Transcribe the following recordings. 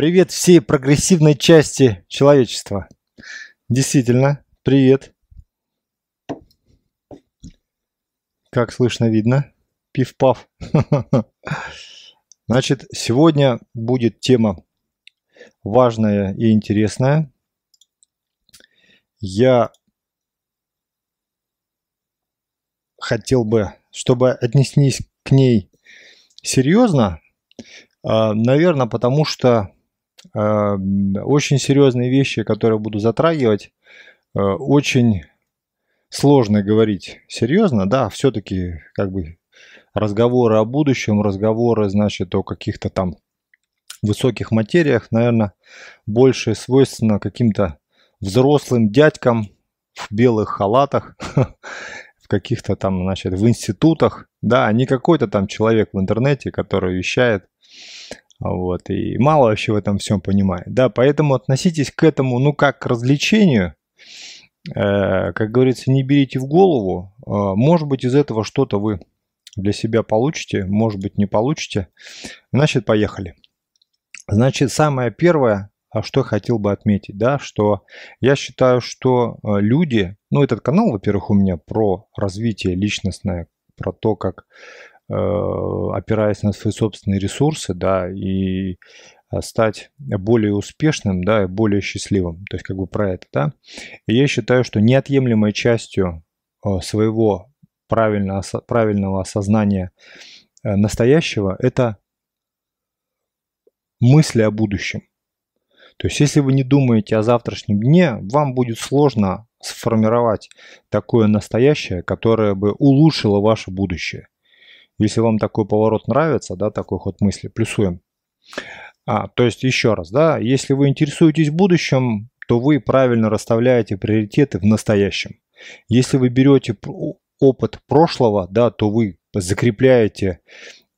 Привет всей прогрессивной части человечества. Действительно, привет. Как слышно, видно. Пиф-паф. Значит, сегодня будет тема важная и интересная. Я хотел бы, чтобы отнеслись к ней серьезно, а, наверное, потому что очень серьезные вещи, которые буду затрагивать, а, очень сложно говорить серьезно, да, все-таки как бы разговоры о будущем, разговоры, значит, о каких-то там высоких материях, наверное, больше свойственно каким-то взрослым дядькам в белых халатах, в каких-то там, значит, в институтах, да, а не какой-то там человек в интернете, который вещает, вот, и мало вообще в этом всем понимает, да, поэтому относитесь к этому, ну, как к развлечению, э, как говорится, не берите в голову, э, может быть, из этого что-то вы для себя получите, может быть, не получите, значит, поехали. Значит, самое первое, а что хотел бы отметить, да, что я считаю, что э, люди, ну, этот канал, во-первых, у меня про развитие личностное, про то, как опираясь на свои собственные ресурсы, да, и э, стать более успешным, да, и более счастливым. То есть как бы про это, да. И я считаю, что неотъемлемой частью своего правильного, правильного осознания настоящего – это мысли о будущем. То есть, если вы не думаете о завтрашнем дне, вам будет сложно сформировать такое настоящее, которое бы улучшило ваше будущее. Если вам такой поворот нравится, да, такой ход мысли, плюсуем. А, то есть, еще раз, да, если вы интересуетесь будущим, то вы правильно расставляете приоритеты в настоящем. Если вы берете опыт прошлого, да, то вы закрепляете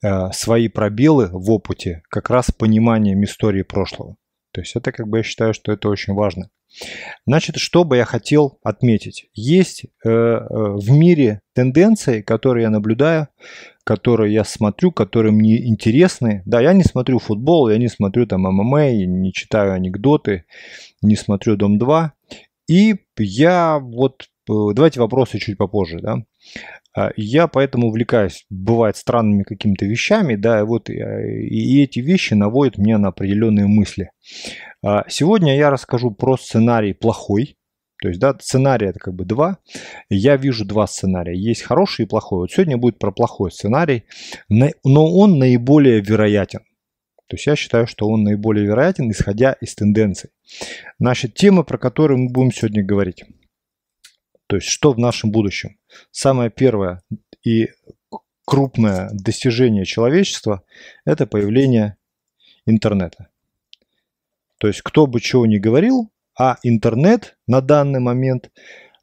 Э, свои пробелы в опыте как раз пониманием истории прошлого. То есть это как бы я считаю, что это очень важно. Значит, что бы я хотел отметить? Есть э, э, в мире тенденции, которые я наблюдаю, которые я смотрю, которые мне интересны. Да, я не смотрю футбол, я не смотрю там ММА, не читаю анекдоты, не смотрю Дом-2. И я вот, давайте вопросы чуть попозже, да. А, я поэтому увлекаюсь, бывает, странными какими-то вещами, да, и вот э, и эти вещи наводят меня на определенные мысли. А, сегодня я расскажу про сценарий плохой, то есть, да, сценарий это как бы два. Я вижу два сценария. Есть хороший и плохой. Вот сегодня будет про плохой сценарий, но он наиболее вероятен. То есть я считаю, что он наиболее вероятен, исходя из тенденций. Значит, тема, про которую мы будем сегодня говорить. То есть что в нашем будущем? Самое первое и крупное достижение человечества – это появление интернета. То есть кто бы чего ни говорил, а интернет на данный момент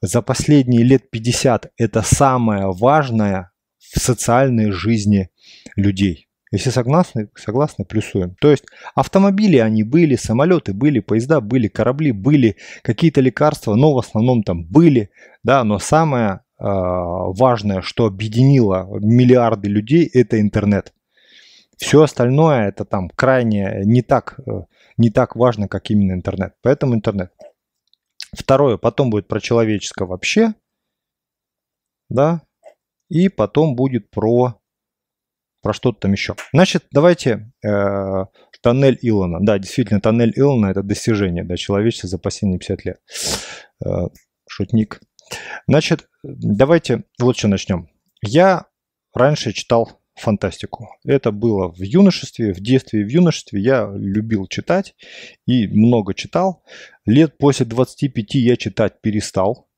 за последние лет 50 – это самое важное в социальной жизни людей. Если согласны, согласны, плюсуем. То есть автомобили они были, самолеты были, поезда были, корабли были, какие-то лекарства, но в основном там были, да, но самое э, важное, что объединило миллиарды людей, это интернет. Все остальное это там крайне не так, э, не так важно, как именно интернет. Поэтому интернет. Второе, потом будет про человеческое вообще, да, и потом будет про про что-то там еще. Значит, давайте э, тоннель Илона. Да, действительно, тоннель Илона это достижение да, человечества за последние 50 лет. Э, шутник. Значит, давайте вот что начнем. Я раньше читал фантастику. Это было в юношестве, в детстве и в юношестве я любил читать и много читал. Лет после 25 я читать перестал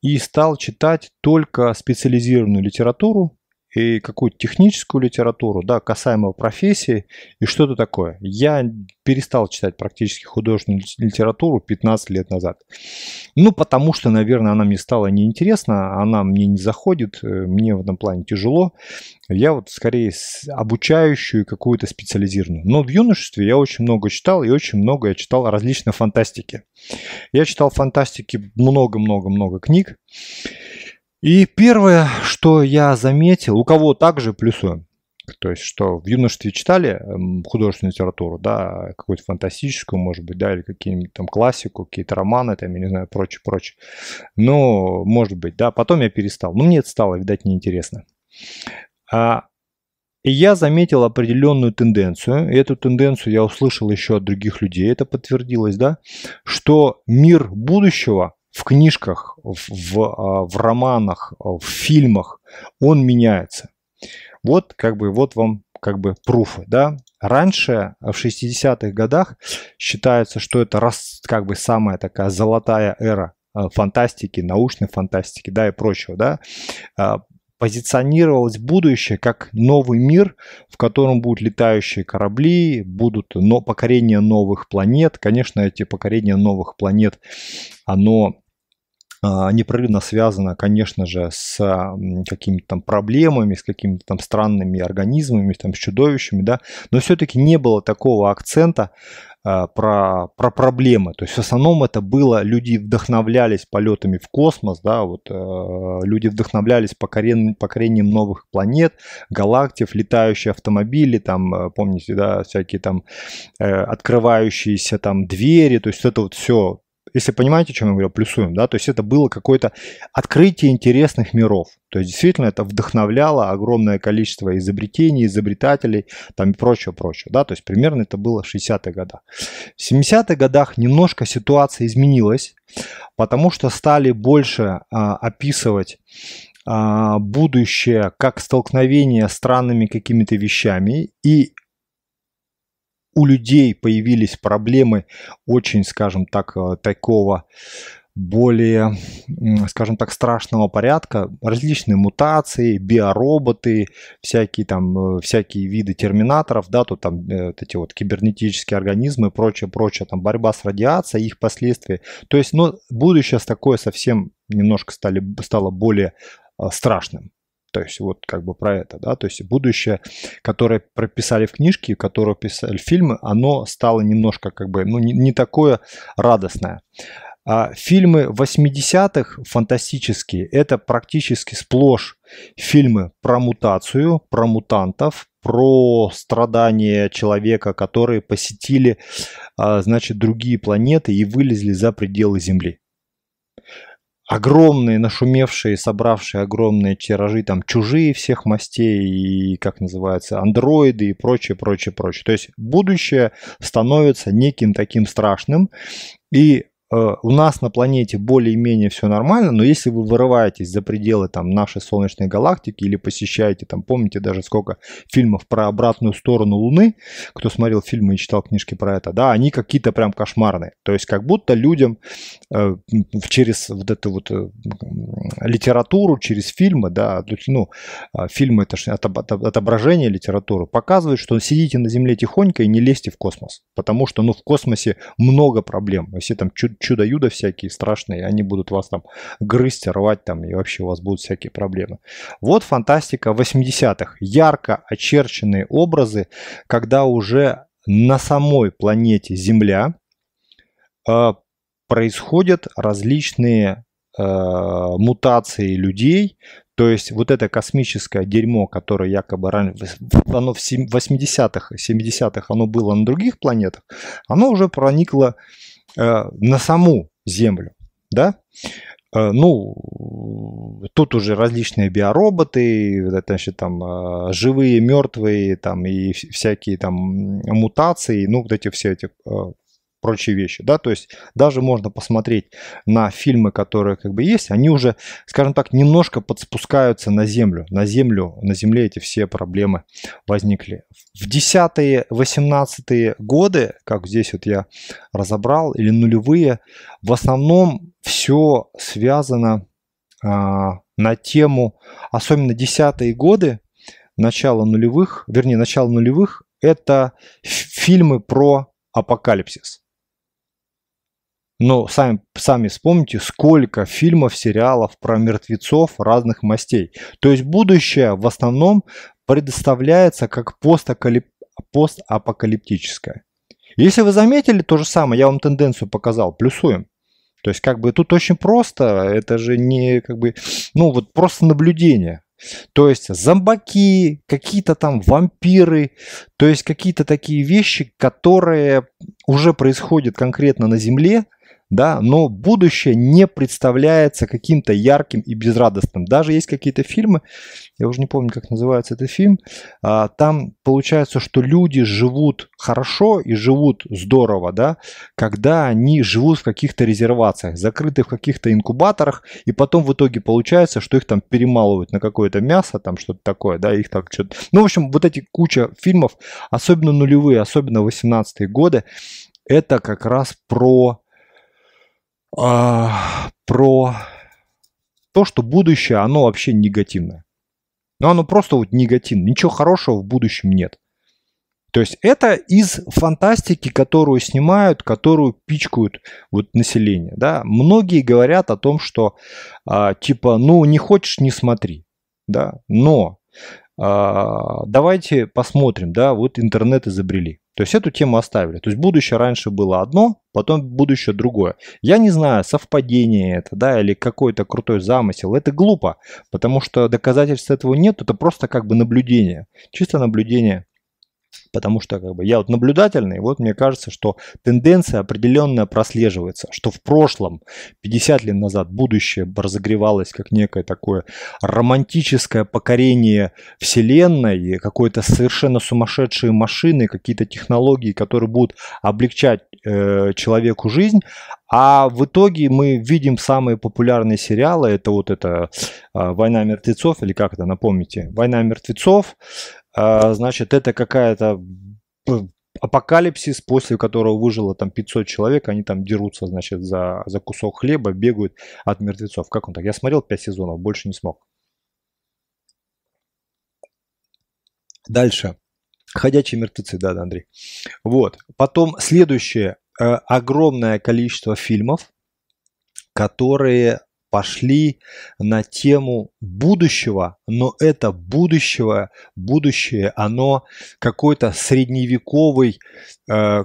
и стал читать только специализированную литературу, и какую-то техническую литературу, да, касаемо профессии и что-то такое. Я перестал читать практически художественную литературу 15 лет назад. Ну, потому что, наверное, она мне стала неинтересна, она мне не заходит, э, мне в этом плане тяжело. Я вот скорее обучающую какую-то специализированную. Но в юношестве я очень много читал, и очень много я читал различной фантастики. Я читал фантастики много-много-много книг. И первое, что я заметил, у кого также плюсуем, То есть, что в юношестве читали эм, художественную литературу, да, какую-то фантастическую, может быть, да, или какие-нибудь там классику, какие-то романы, там, я не знаю, прочее, прочее. Но, может быть, да, потом я перестал. Но мне это стало, видать, неинтересно. А, и я заметил определенную тенденцию, и эту тенденцию я услышал еще от других людей, это подтвердилось, да, что мир будущего в книжках, в, в, а, в романах, в фильмах, он меняется. Вот как бы вот вам как бы пруфы, да. Раньше, в 60-х годах, считается, что это раз, как бы самая такая золотая эра а, фантастики, научной фантастики, да, и прочего, да. А, позиционировалось будущее как новый мир, в котором будут летающие корабли, будут но покорение новых планет. Конечно, эти покорения новых планет, оно а, непрерывно связано, конечно же, с какими-то там проблемами, с какими-то там странными организмами, там, с чудовищами, да, но все-таки не было такого акцента а, про, про проблемы. То есть в основном это было, люди вдохновлялись полетами в космос, да, вот э, люди вдохновлялись покорен, покорением новых планет, галактик, летающие автомобили, там, э, помните, да, всякие там э, открывающиеся там двери, то есть это вот все если понимаете, о чем я говорю, плюсуем, да, то есть это было какое-то открытие интересных миров. То есть действительно это вдохновляло огромное количество изобретений, изобретателей там и прочего, прочего, да, то есть примерно это было в 60-х годах. В 70-х годах немножко ситуация изменилась, потому что стали больше а, описывать а, будущее как столкновение с странными какими-то вещами и у людей появились проблемы очень, скажем так, э, такого более, скажем так, страшного порядка, различные мутации, биороботы, всякие там, э, всякие виды терминаторов, да, тут там э, вот эти вот кибернетические организмы прочее, прочее, там борьба с радиацией, их последствия. То есть, ну, будущее такое совсем немножко стали, стало более страшным. То есть вот как бы про это, да, то есть будущее, которое прописали в книжке, которое писали фильмы, оно стало немножко как бы, ну, не, не такое радостное. А фильмы 80-х фантастические, это практически сплошь фильмы про мутацию, про мутантов, про страдания человека, которые посетили, а, значит, другие планеты и вылезли за пределы Земли огромные, нашумевшие, собравшие огромные тиражи, там, чужие всех мастей, и, как называется, андроиды и прочее, прочее, прочее. То есть будущее становится неким таким страшным, и у нас на планете более-менее все нормально, но если вы вырываетесь за пределы там, нашей Солнечной галактики или посещаете, там, помните даже сколько фильмов про обратную сторону Луны, кто смотрел фильмы и читал книжки про это, да, они какие-то прям кошмарные. То есть как будто людям э, через вот эту вот э, литературу, через фильмы, да, ну, э, фильмы это же отображение литературы, показывают, что сидите на Земле тихонько и не лезьте в космос, потому что, ну, в космосе много проблем. Если там чуть чудо-юдо всякие страшные, они будут вас там грызть, рвать там, и вообще у вас будут всякие проблемы. Вот фантастика 80-х. Ярко очерченные образы, когда уже на самой планете Земля э, происходят различные э, мутации людей, то есть вот это космическое дерьмо, которое якобы раньше, оно в 80-х, 70-х оно было на других планетах, оно уже проникло на саму Землю, да, э, ну, тут уже различные биороботы, значит, там, э, живые, мертвые, там, и всякие там мутации, ну, вот эти все эти прочие вещи, да, то есть даже можно посмотреть на фильмы, которые как бы есть, они уже, скажем так, немножко подспускаются на землю, на землю, на земле эти все проблемы возникли. В 10-е, 18-е годы, как здесь вот я разобрал, или нулевые, в основном все связано а, на тему, особенно десятые годы, начало нулевых, вернее, начало нулевых, это фильмы про апокалипсис. Но сами, сами вспомните, сколько фильмов, сериалов про мертвецов разных мастей. То есть будущее в основном предоставляется как постакалип... постапокалиптическое. Если вы заметили то же самое, я вам тенденцию показал, плюсуем. То есть как бы тут очень просто, это же не как бы, ну вот просто наблюдение. То есть зомбаки, какие-то там вампиры, то есть какие-то такие вещи, которые уже происходят конкретно на Земле, да, но будущее не представляется каким-то ярким и безрадостным. Даже есть какие-то фильмы, я уже не помню, как называется этот фильм, а, там получается, что люди живут хорошо и живут здорово, да, когда они живут в каких-то резервациях, закрыты в каких-то инкубаторах, и потом в итоге получается, что их там перемалывают на какое-то мясо, там что-то такое, да, их так что-то... Ну, в общем, вот эти куча фильмов, особенно нулевые, особенно 18-е годы, это как раз про а, про то, что будущее, оно вообще негативное. Но оно просто вот негативное. Ничего хорошего в будущем нет. То есть это из фантастики, которую снимают, которую пичкают вот население. Да? Многие говорят о том, что а, типа, ну не хочешь, не смотри. Да? Но а, давайте посмотрим, да, вот интернет изобрели. То есть эту тему оставили. То есть будущее раньше было одно, потом будущее другое. Я не знаю, совпадение это, да, или какой-то крутой замысел. Это глупо, потому что доказательств этого нет, это просто как бы наблюдение. Чисто наблюдение Потому что как бы, я вот наблюдательный, вот мне кажется, что тенденция определенная прослеживается, что в прошлом, 50 лет назад, будущее разогревалось как некое такое романтическое покорение Вселенной, какой-то совершенно сумасшедшие машины, какие-то технологии, которые будут облегчать э, человеку жизнь, а в итоге мы видим самые популярные сериалы, это вот это э, «Война мертвецов», или как это, напомните, «Война мертвецов», а, значит, это какая-то апокалипсис, после которого выжило там 500 человек, они там дерутся, значит, за, за кусок хлеба, бегают от мертвецов. Как он так? Я смотрел 5 сезонов, больше не смог. Дальше. Ходячие мертвецы, да, да, Андрей. Вот. Потом следующее. Э, огромное количество фильмов, которые пошли на тему будущего, но это будущего, будущее, оно какой-то средневековый э,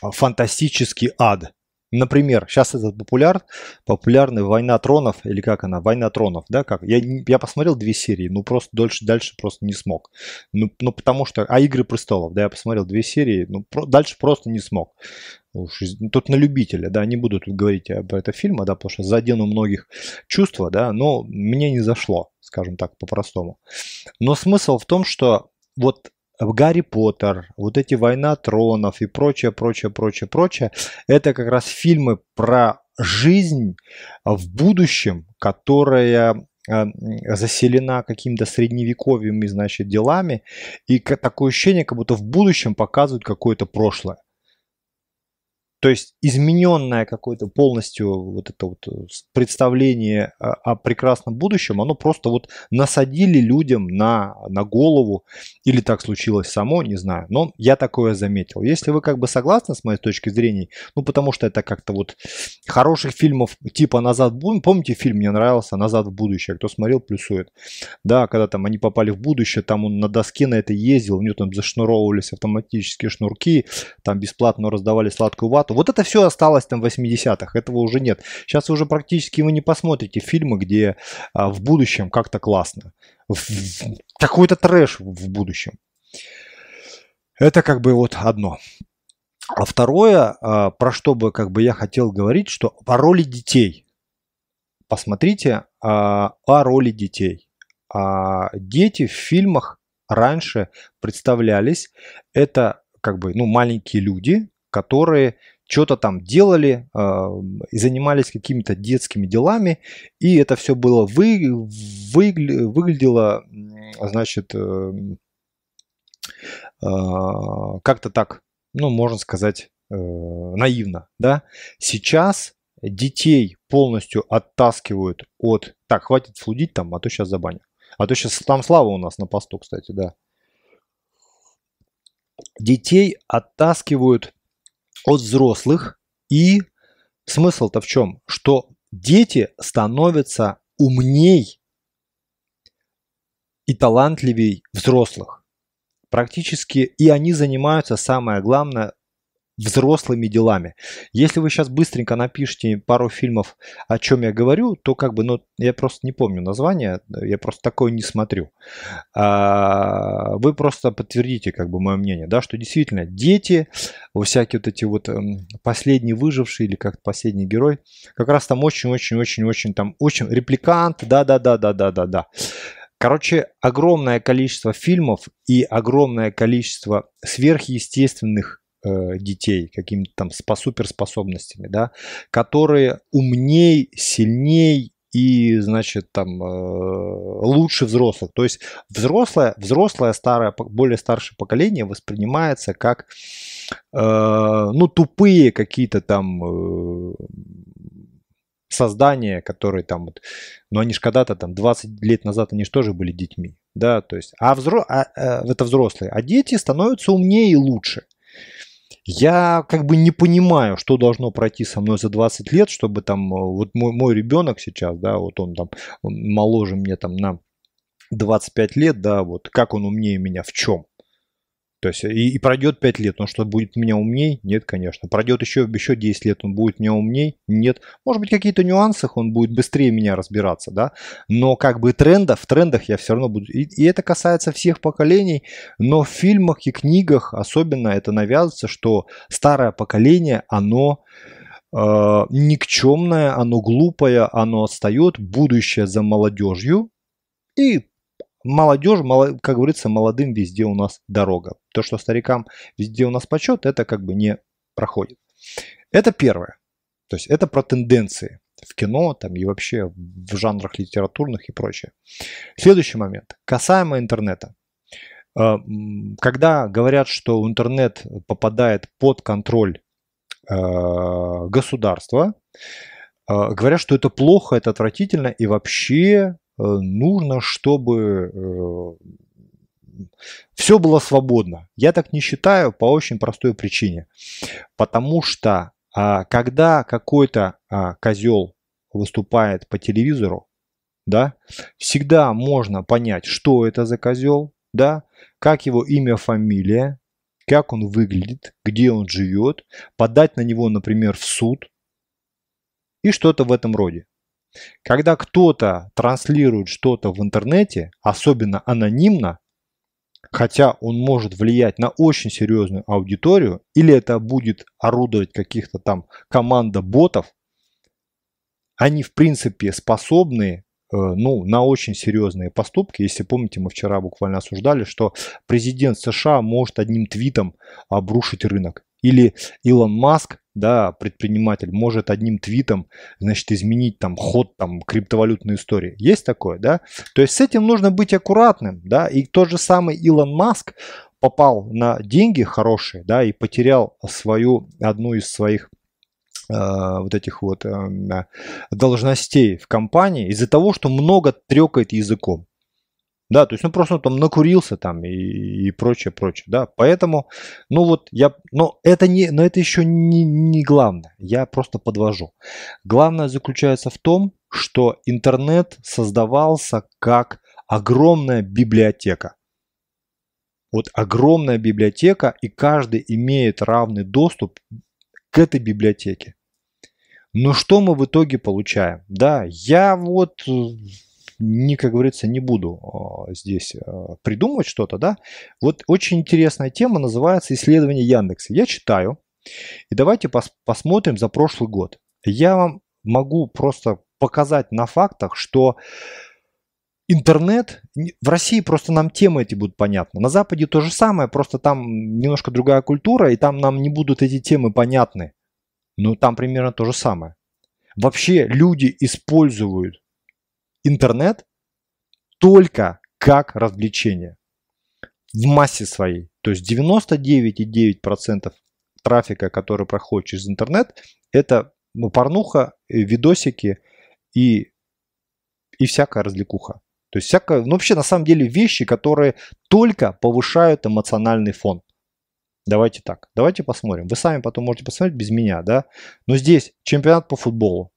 фантастический ад. Например, сейчас это популяр, популярный «Война тронов», или как она, «Война тронов», да, как? Я, я посмотрел две серии, ну просто дальше, дальше просто не смог. Ну, ну потому что, а «Игры престолов», да, я посмотрел две серии, ну про, дальше просто не смог. Уж, тут на любителя, да, не буду тут говорить об этом фильме, да, потому что задену многих чувства, да, но мне не зашло, скажем так, по-простому. Но смысл в том, что вот Гарри Поттер, вот эти «Война тронов» и прочее, прочее, прочее, прочее, это как раз фильмы про жизнь в будущем, которая э, заселена каким-то средневековыми, значит, делами, и такое ощущение, как будто в будущем показывают какое-то прошлое. То есть измененное какое-то полностью вот это вот э, представление о прекрасном будущем, оно просто вот насадили людям на, на голову, или так случилось само, не знаю. Но я такое заметил. Если вы как бы согласны с моей точки зрения, ну потому что это как-то вот хороших фильмов типа «Назад в будущее», помните фильм мне нравился «Назад в будущее», кто смотрел, плюсует. Да, когда там они попали в будущее, там он на доске на это ездил, у него там зашнуровывались автоматические шнурки, там бесплатно раздавали сладкую вату, вот это все осталось там в 80-х, этого уже нет. Сейчас уже практически вы не посмотрите фильмы, где а, в будущем как-то классно. Какой-то трэш в будущем. Это как бы вот одно. А второе, а, про что бы как бы я хотел говорить, что о роли детей. Посмотрите а, о роли детей. А, дети в фильмах раньше представлялись, это как бы ну, маленькие люди, которые что-то там делали и занимались какими-то детскими делами, и это все было вы, вы, выглядело, значит, э, э, как-то так, ну, можно сказать, э, наивно, да. Сейчас детей полностью оттаскивают от... Так, хватит флудить там, а то сейчас забаню. А то сейчас там Слава у нас на посту, кстати, да. Детей оттаскивают от взрослых. И смысл-то в чем? Что дети становятся умней и талантливей взрослых. Практически и они занимаются, самое главное, взрослыми делами. Если вы сейчас быстренько напишите пару фильмов, о чем я говорю, то как бы, ну, я просто не помню название, я просто такое не смотрю. А, вы просто подтвердите, как бы, мое мнение, да, что действительно дети, всякие вот эти вот эм, последние выжившие или как последний герой, как раз там очень-очень-очень-очень там, очень репликант, да-да-да-да-да-да-да. Короче, огромное количество фильмов и огромное количество сверхъестественных э, детей какими-то там по суперспособностями, да, которые умней, сильней и, значит, там э, лучше взрослых. То есть взрослое, взрослое старое, более старшее поколение воспринимается как, э, ну, тупые какие-то там э, создания, которые там вот, ну они же когда-то там 20 лет назад они же тоже были детьми, да, то есть, а, взро... а, а это взрослые, а дети становятся умнее и лучше. Я как бы не понимаю, что должно пройти со мной за 20 лет, чтобы там, э, вот мой, мой ребенок сейчас, да, вот он там он моложе мне там на 25 лет, да, вот как он умнее меня в чем? То есть и, и пройдет 5 лет, он что, будет меня умней? Нет, конечно. Пройдет еще, еще 10 лет, он будет меня умней? Нет. Может быть, какие-то нюансах он будет быстрее меня разбираться, да? Но как бы трендов, в трендах я все равно буду... И, и это касается всех поколений, но в фильмах и книгах особенно это навязывается, что старое поколение, оно э, никчемное, оно глупое, оно отстает, будущее за молодежью, и молодежь, как говорится, молодым везде у нас дорога. То, что старикам везде у нас почет, это как бы не проходит. Это первое. То есть это про тенденции в кино там, и вообще в жанрах литературных и прочее. Следующий момент. Касаемо интернета. Э, когда говорят, что интернет попадает под контроль э, государства, э, говорят, что это плохо, это отвратительно и вообще нужно, чтобы э, все было свободно. Я так не считаю по очень простой причине. Потому что а, когда какой-то а, козел выступает по телевизору, да, всегда можно понять, что это за козел, да, как его имя, фамилия, как он выглядит, где он живет, подать на него, например, в суд и что-то в этом роде. Когда кто-то транслирует что-то в интернете, особенно анонимно, хотя он может влиять на очень серьезную аудиторию, или это будет орудовать каких-то там команда ботов, они в принципе способны э, ну, на очень серьезные поступки. Если помните, мы вчера буквально осуждали, что президент США может одним твитом обрушить рынок. Или Илон Маск, да, предприниматель, может одним твитом, значит, изменить там ход там криптовалютной истории. Есть такое, да? То есть с этим нужно быть аккуратным, да, и тот же самый Илон Маск попал на деньги хорошие, да, и потерял свою, одну из своих э, вот этих вот э, должностей в компании из-за того, что много трекает языком. Да, то есть, ну просто там накурился там и, и прочее, прочее, да. Поэтому, ну вот я, но это не, но это еще не, не главное. Я просто подвожу. Главное заключается в том, что интернет создавался как огромная библиотека. Вот огромная библиотека, и каждый имеет равный доступ к этой библиотеке. Но что мы в итоге получаем? Да, я вот не, как говорится, не буду а, здесь а, придумывать что-то, да. Вот очень интересная тема называется исследование Яндекса. Я читаю, и давайте пос посмотрим за прошлый год. Я вам могу просто показать на фактах, что интернет, в России просто нам темы эти будут понятны. На Западе то же самое, просто там немножко другая культура, и там нам не будут эти темы понятны. Но там примерно то же самое. Вообще люди используют интернет только как развлечение в массе своей. То есть 99,9% трафика, который проходит через интернет, это ну, порнуха, э, видосики и, и всякая развлекуха. То есть всякое, ну вообще на самом деле вещи, которые только повышают эмоциональный фон. Давайте так, давайте посмотрим. Вы сами потом можете посмотреть без меня, да? Но здесь чемпионат по футболу,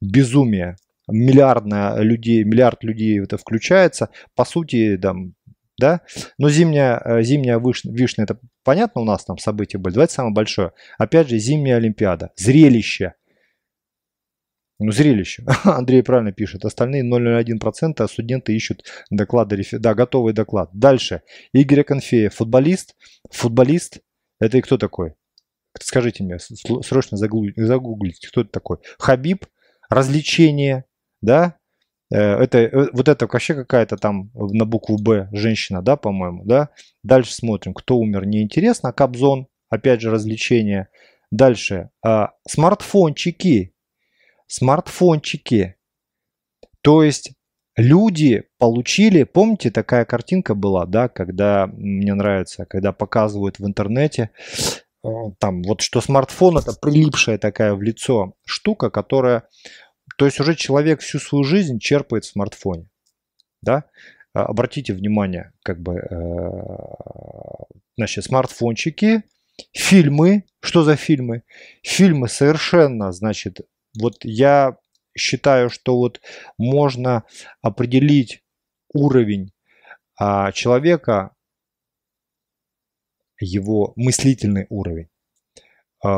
безумие, миллиардная людей, миллиард людей это включается. По сути, там, да? Но зимняя, э, зимняя вишня, вишня, это понятно у нас там события были. Давайте самое большое. Опять же, зимняя Олимпиада. Зрелище. Ну, зрелище. Андрей правильно пишет. Остальные 0,01%, а студенты ищут доклады. Да, готовый доклад. Дальше. Игорь Конфеев. Футболист. Футболист. Это и кто такой? Скажите мне, срочно загуглите, кто это такой. Хабиб. Развлечение. Да? Э, это, э, вот это вообще какая-то там на букву Б женщина, да, по-моему, да. Дальше смотрим, кто умер, неинтересно. Кобзон, опять же, развлечения. Дальше, а, смартфончики, смартфончики. То есть люди получили, помните, такая картинка была, да, когда, мне нравится, когда показывают в интернете, э, там вот что смартфон это прилипшая такая в лицо штука, которая то есть уже человек всю свою жизнь черпает в смартфоне. Да? А, обратите внимание, как бы, э, значит, смартфончики, фильмы. Что за фильмы? Фильмы совершенно, значит, вот я считаю, что вот можно определить уровень а, человека, его мыслительный уровень а,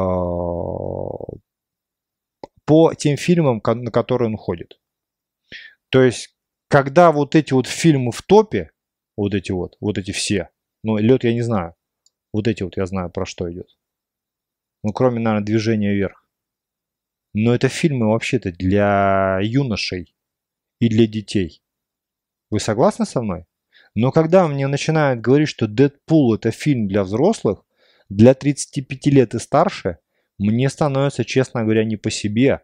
по тем фильмам, на которые он ходит. То есть, когда вот эти вот фильмы в топе, вот эти вот, вот эти все, ну, лед я не знаю, вот эти вот я знаю, про что идет. Ну, кроме, наверное, движения вверх. Но это фильмы вообще-то для юношей и для детей. Вы согласны со мной? Но когда мне начинают говорить, что Дэдпул это фильм для взрослых, для 35 лет и старше, мне становится, честно говоря, не по себе.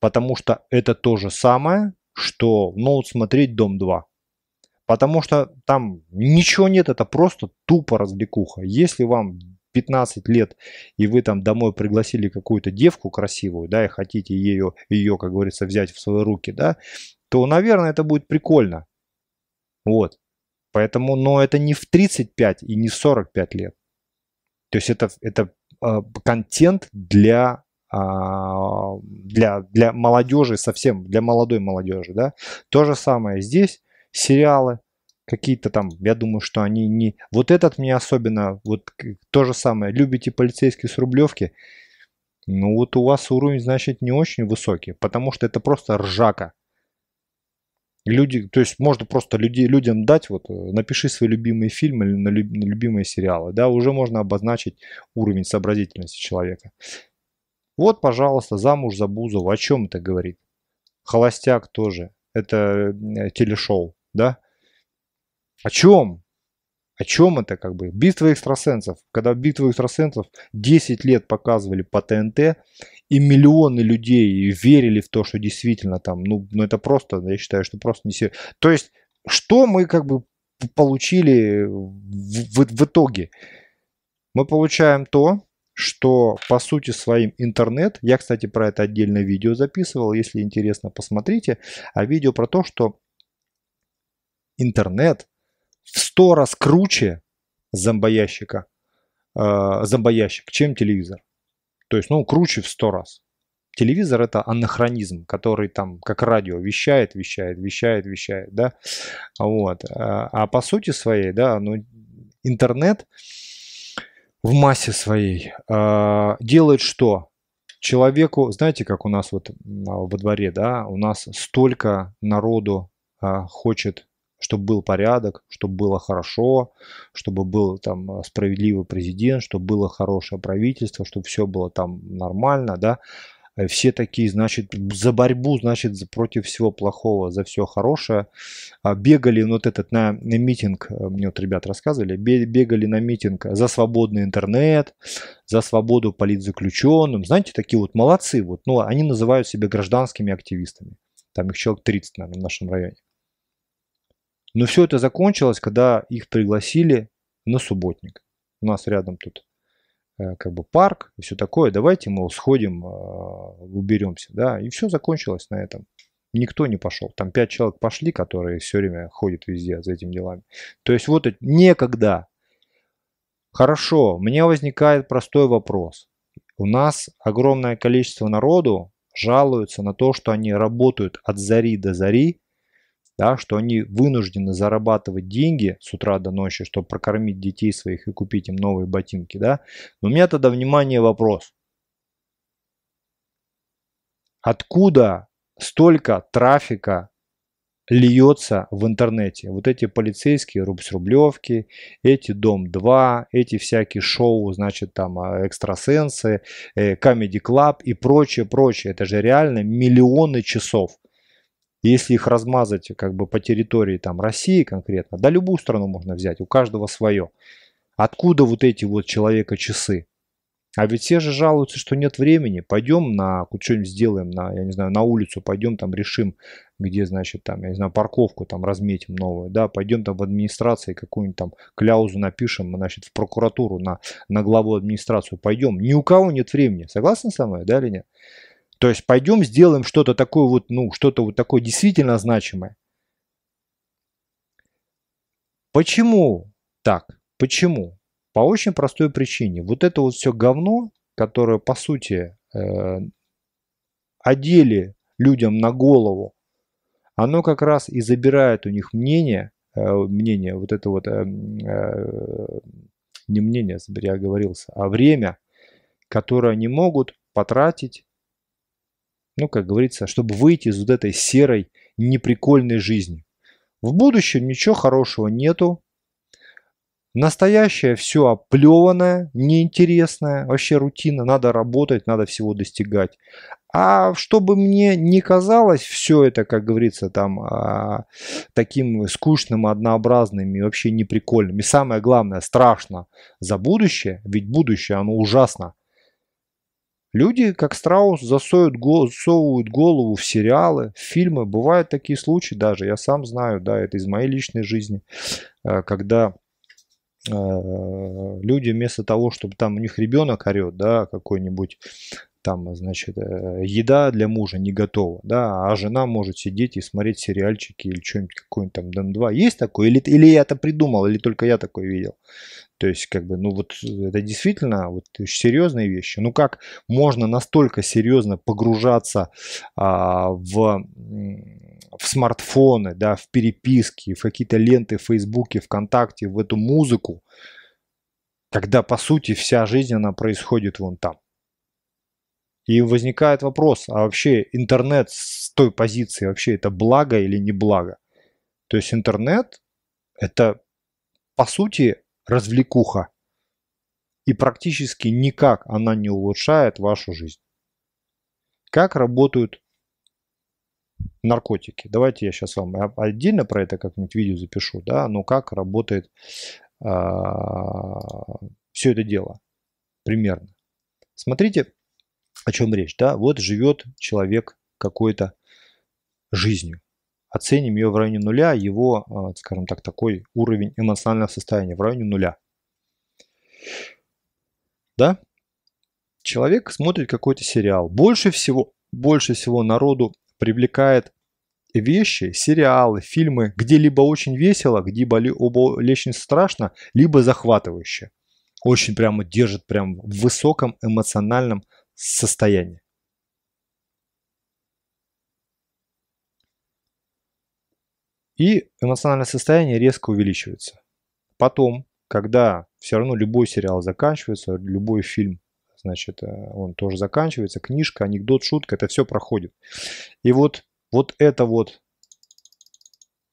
Потому что это то же самое, что, ну, вот смотреть «Дом 2». Потому что там ничего нет, это просто тупо развлекуха. Если вам 15 лет, и вы там домой пригласили какую-то девку красивую, да, и хотите ее, ее, как говорится, взять в свои руки, да, то, наверное, это будет прикольно. Вот. Поэтому, но это не в 35 и не в 45 лет. То есть это, это контент для а, для, для молодежи, совсем для молодой молодежи, да. То же самое здесь, сериалы какие-то там, я думаю, что они не... Вот этот мне особенно, вот то же самое, любите полицейские с Рублевки, ну вот у вас уровень, значит, не очень высокий, потому что это просто ржака. Люди, то есть можно просто люди, людям дать, вот, э, напиши свои любимые фильмы или на, люб, на любимые сериалы, да, уже можно обозначить уровень сообразительности человека. Вот, пожалуйста, замуж за Бузову, о чем это говорит? Холостяк тоже, это э, телешоу, да? О чем? О чем это как бы? Битва экстрасенсов. Когда битву экстрасенсов 10 лет показывали по ТНТ, и миллионы людей верили в то, что действительно там, ну, ну это просто, я считаю, что просто не серьезно. То есть, что мы как бы получили в, в, в итоге? Мы получаем то, что по сути своим интернет, я, кстати, про это отдельное видео записывал, если интересно, посмотрите, а видео про то, что интернет в сто раз круче зомбоящика, э, зомбоящик, чем телевизор. То есть, ну, круче в сто раз. Телевизор это анахронизм, который там как радио вещает, вещает, вещает, вещает, да. Вот. А, а по сути своей, да, ну, интернет в массе своей э, делает что? Человеку, знаете, как у нас вот во дворе, да, у нас столько народу э, хочет чтобы был порядок, чтобы было хорошо, чтобы был там э, справедливый президент, чтобы было хорошее правительство, чтобы все было там нормально, да. Э, все такие, значит, за борьбу, значит, против всего плохого, за все хорошее. А бегали, ну, вот этот на, на митинг, э, мне вот ребят рассказывали, бегали на митинг за свободный интернет, за свободу политзаключенным. Знаете, такие вот молодцы, вот, ну, они называют себя гражданскими активистами. Там их человек 30, наверное, в нашем районе. Но все это закончилось, когда их пригласили на субботник. У нас рядом тут э, как бы парк и все такое. Давайте мы сходим, э, уберемся. Да? И все закончилось на этом. Никто не пошел. Там пять человек пошли, которые все время ходят везде за этими делами. То есть вот некогда. Хорошо, у меня возникает простой вопрос. У нас огромное количество народу жалуются на то, что они работают от зари до зари, да, что они вынуждены зарабатывать деньги с утра до ночи, чтобы прокормить детей своих и купить им новые ботинки, да. Но у меня тогда, внимание, вопрос. Откуда столько трафика льется в интернете. Вот эти полицейские с Рублевки, эти Дом-2, эти всякие шоу, значит, там а, экстрасенсы, э, Comedy Club и прочее, прочее. Это же реально миллионы часов. Если их размазать как бы по территории там России конкретно, да любую страну можно взять, у каждого свое. Откуда вот эти вот человека часы? А ведь все же жалуются, что нет времени. Пойдем на что-нибудь сделаем, на, я не знаю, на улицу, пойдем там решим, где, значит, там, я не знаю, парковку там разметим новую, да, пойдем там в администрации какую-нибудь там кляузу напишем, значит, в прокуратуру, на, на главу администрацию пойдем. Ни у кого нет времени. Согласны со мной, да или нет? То есть пойдем сделаем что-то такое вот, ну, что-то вот такое действительно значимое. Почему так? Почему? По очень простой причине. Вот это вот все говно, которое по сути э, одели людям на голову, оно как раз и забирает у них мнение, э, мнение, вот это вот, э, э, не мнение, я оговорился, а время, которое они могут потратить, ну, как говорится, чтобы выйти из вот этой серой, неприкольной жизни. В будущем ничего хорошего нету, Настоящее все оплеванное, неинтересное, вообще рутина, надо работать, надо всего достигать. А чтобы мне не казалось все это, как говорится, там а, таким скучным, однообразным и вообще неприкольным. И самое главное, страшно за будущее, ведь будущее, оно ужасно. Люди, как страус, засовывают, засовывают голову в сериалы, в фильмы. Бывают такие случаи даже, я сам знаю, да, это из моей личной жизни, э, когда Э, люди вместо того, чтобы там у них ребенок орет, да, какой-нибудь там, значит, э, еда для мужа не готова, да, а жена может сидеть и смотреть сериальчики или что-нибудь, какой-нибудь там Дом 2. Есть такое? Или, или я это придумал, или только я такое видел? То есть, как бы, ну вот это действительно вот серьезные вещи. Ну как можно настолько серьезно погружаться а, в в смартфоны, да, в переписки, в какие-то ленты в Фейсбуке, ВКонтакте, в эту музыку, когда по сути вся жизнь она происходит вон там. И возникает вопрос, а вообще интернет с той позиции вообще это благо или не благо? То есть интернет это по сути развлекуха. И практически никак она не улучшает вашу жизнь. Как работают наркотики. Давайте я сейчас вам отдельно про это как-нибудь видео запишу, да, но как работает а, все это дело примерно. Смотрите, о чем речь, да, вот живет человек какой-то жизнью. Оценим ее в районе нуля, его, а, скажем так, такой уровень эмоционального состояния в районе нуля. Да? Человек смотрит какой-то сериал. Больше всего, больше всего народу привлекает вещи, сериалы, фильмы, где либо очень весело, где либо очень страшно, либо захватывающе. Очень прямо держит прям в высоком эмоциональном состоянии. И эмоциональное состояние резко увеличивается. Потом, когда все равно любой сериал заканчивается, любой фильм значит, э, он тоже заканчивается, книжка, анекдот, шутка, это все проходит. И вот, вот эта вот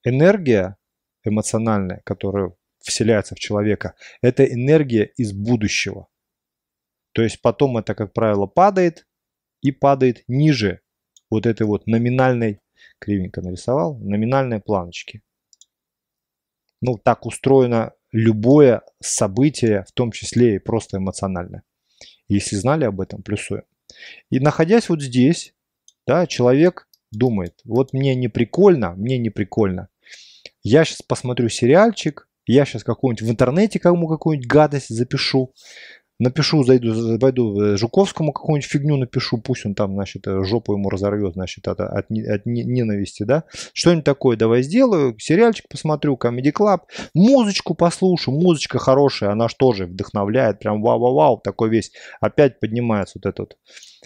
энергия эмоциональная, которая вселяется в человека, это энергия из будущего. То есть потом это, как правило, падает и падает ниже вот этой вот номинальной, кривенько нарисовал, номинальной планочки. Ну, так устроено любое событие, в том числе и просто эмоциональное. Если знали об этом, плюсуем. И находясь вот здесь, да, человек думает, вот мне не прикольно, мне не прикольно. Я сейчас посмотрю сериальчик, я сейчас какой-нибудь в интернете кому какую-нибудь гадость запишу, напишу, зайду, пойду э, Жуковскому какую-нибудь фигню напишу, пусть он там, значит, э, жопу ему разорвет, значит, от, от, от ненависти, да. Что-нибудь такое давай сделаю, сериальчик посмотрю, Comedy Club, музычку послушаю, музычка хорошая, она же тоже вдохновляет, прям вау-вау-вау, такой весь, опять поднимается вот это вот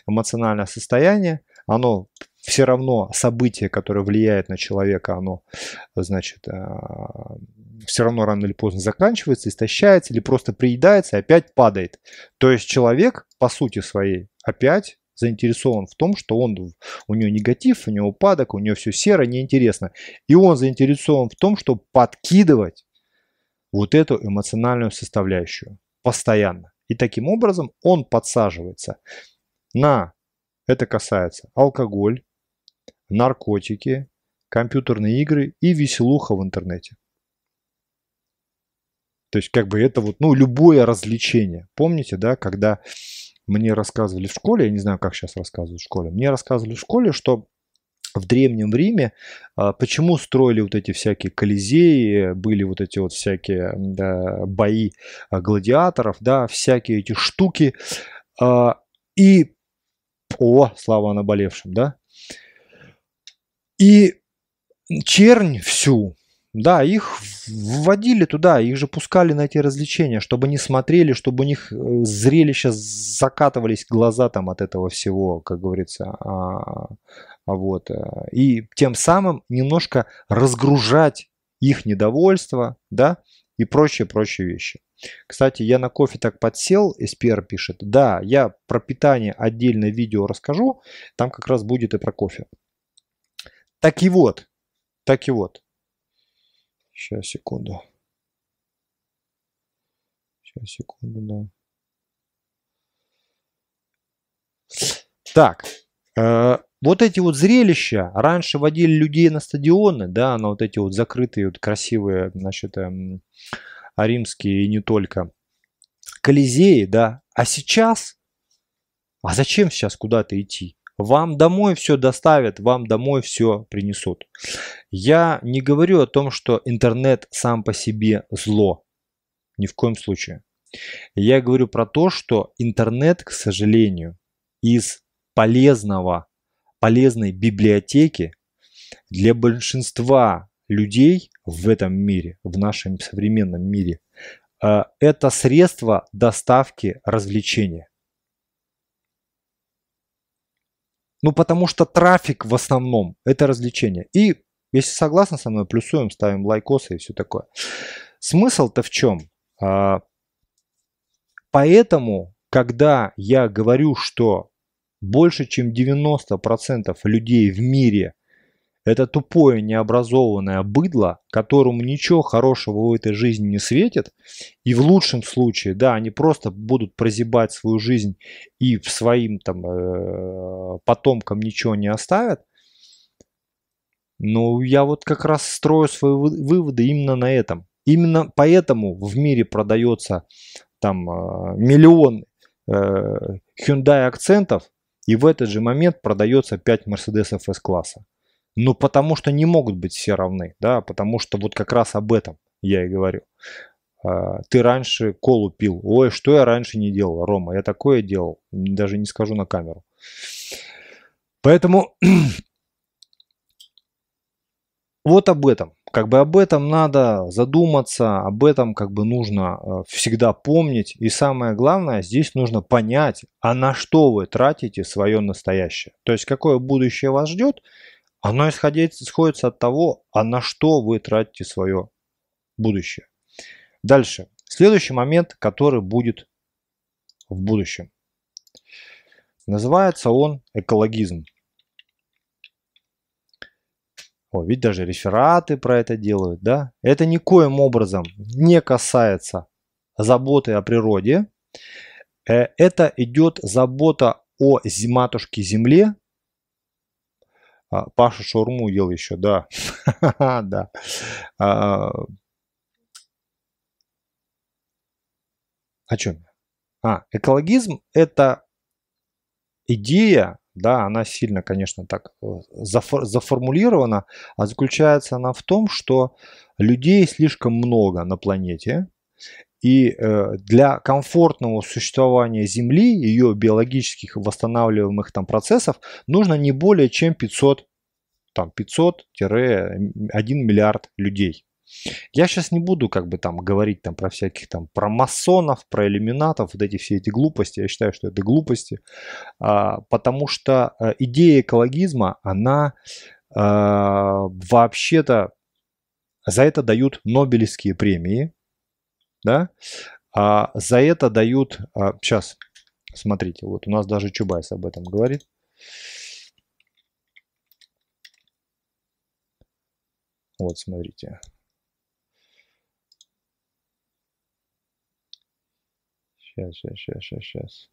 эмоциональное состояние, оно все равно событие, которое влияет на человека, оно, значит, а, все равно рано или поздно заканчивается, истощается или просто приедается и опять падает. То есть человек, по сути своей, опять заинтересован в том, что он, у него негатив, у него упадок, у него все серо, неинтересно. И он заинтересован в том, чтобы подкидывать вот эту эмоциональную составляющую постоянно. И таким образом он подсаживается на, это касается алкоголь, наркотики, компьютерные игры и веселуха в интернете. То есть как бы это вот, ну, любое развлечение. Помните, да, когда мне рассказывали в школе, я не знаю, как сейчас рассказывают в школе, мне рассказывали в школе, что в Древнем Риме, а, почему строили вот эти всякие колизеи, были вот эти вот всякие да, бои а, гладиаторов, да, всякие эти штуки. А, и, о, слава наболевшим, да. И чернь всю да, их вводили туда, их же пускали на эти развлечения, чтобы они смотрели, чтобы у них э, зрелища закатывались глаза там от этого всего, как говорится. А, а вот. Э, и тем самым немножко разгружать их недовольство, да, и прочие-прочие вещи. Кстати, я на кофе так подсел, SPR пишет. Да, я про питание отдельное видео расскажу, там как раз будет и про кофе. Так и вот, так и вот. Сейчас, секунду. Сейчас, секунду, да. Так, э, вот эти вот зрелища раньше водили людей на стадионы, да, на вот эти вот закрытые, вот красивые, значит, э, римские и не только, колизеи, да. А сейчас, а зачем сейчас куда-то идти? Вам домой все доставят, вам домой все принесут. Я не говорю о том, что интернет сам по себе зло. Ни в коем случае. Я говорю про то, что интернет, к сожалению, из полезного, полезной библиотеки для большинства людей в этом мире, в нашем современном мире, э, это средство доставки развлечения. Ну, потому что трафик в основном – это развлечение. И если согласны со мной, плюсуем, ставим лайкосы и все такое. Смысл-то в чем? А, поэтому, когда я говорю, что больше чем 90% людей в мире это тупое необразованное быдло, которому ничего хорошего в этой жизни не светит. И в лучшем случае, да, они просто будут прозябать свою жизнь и своим там э, потомкам ничего не оставят. Но я вот как раз строю свои выводы именно на этом. Именно поэтому в мире продается там э, миллион э, Hyundai акцентов, и в этот же момент продается 5 Mercedes S-класса. Ну, потому что не могут быть все равны, да, потому что вот как раз об этом я и говорю. А, ты раньше колу пил. Ой, что я раньше не делал, Рома, я такое делал, даже не скажу на камеру. Поэтому вот об этом. Как бы об этом надо задуматься, об этом как бы нужно э, всегда помнить. И самое главное, здесь нужно понять, а на что вы тратите свое настоящее. То есть, какое будущее вас ждет, оно исходит, исходит от того, а на что вы тратите свое будущее. Дальше. Следующий момент, который будет в будущем. Называется он экологизм. О, ведь даже рефераты про это делают, да? Это никоим образом не касается заботы о природе. Э, это идет забота о матушке Земле, а, Паша шаурму ел еще, да. да. А, о чем? А, экологизм – это идея, да, она сильно, конечно, так э, зафор, заформулирована, а заключается она в том, что людей слишком много на планете, и э, для комфортного существования Земли, ее биологических восстанавливаемых там процессов, нужно не более чем 500, там 500-1 миллиард людей. Я сейчас не буду как бы там говорить там про всяких там про масонов, про иллюминатов, вот эти все эти глупости. Я считаю, что это глупости, а, потому что а, идея экологизма, она а, вообще-то за это дают Нобелевские премии, да, а за это дают, а, сейчас, смотрите, вот у нас даже Чубайс об этом говорит. Вот, смотрите. Сейчас, сейчас, сейчас, сейчас, сейчас.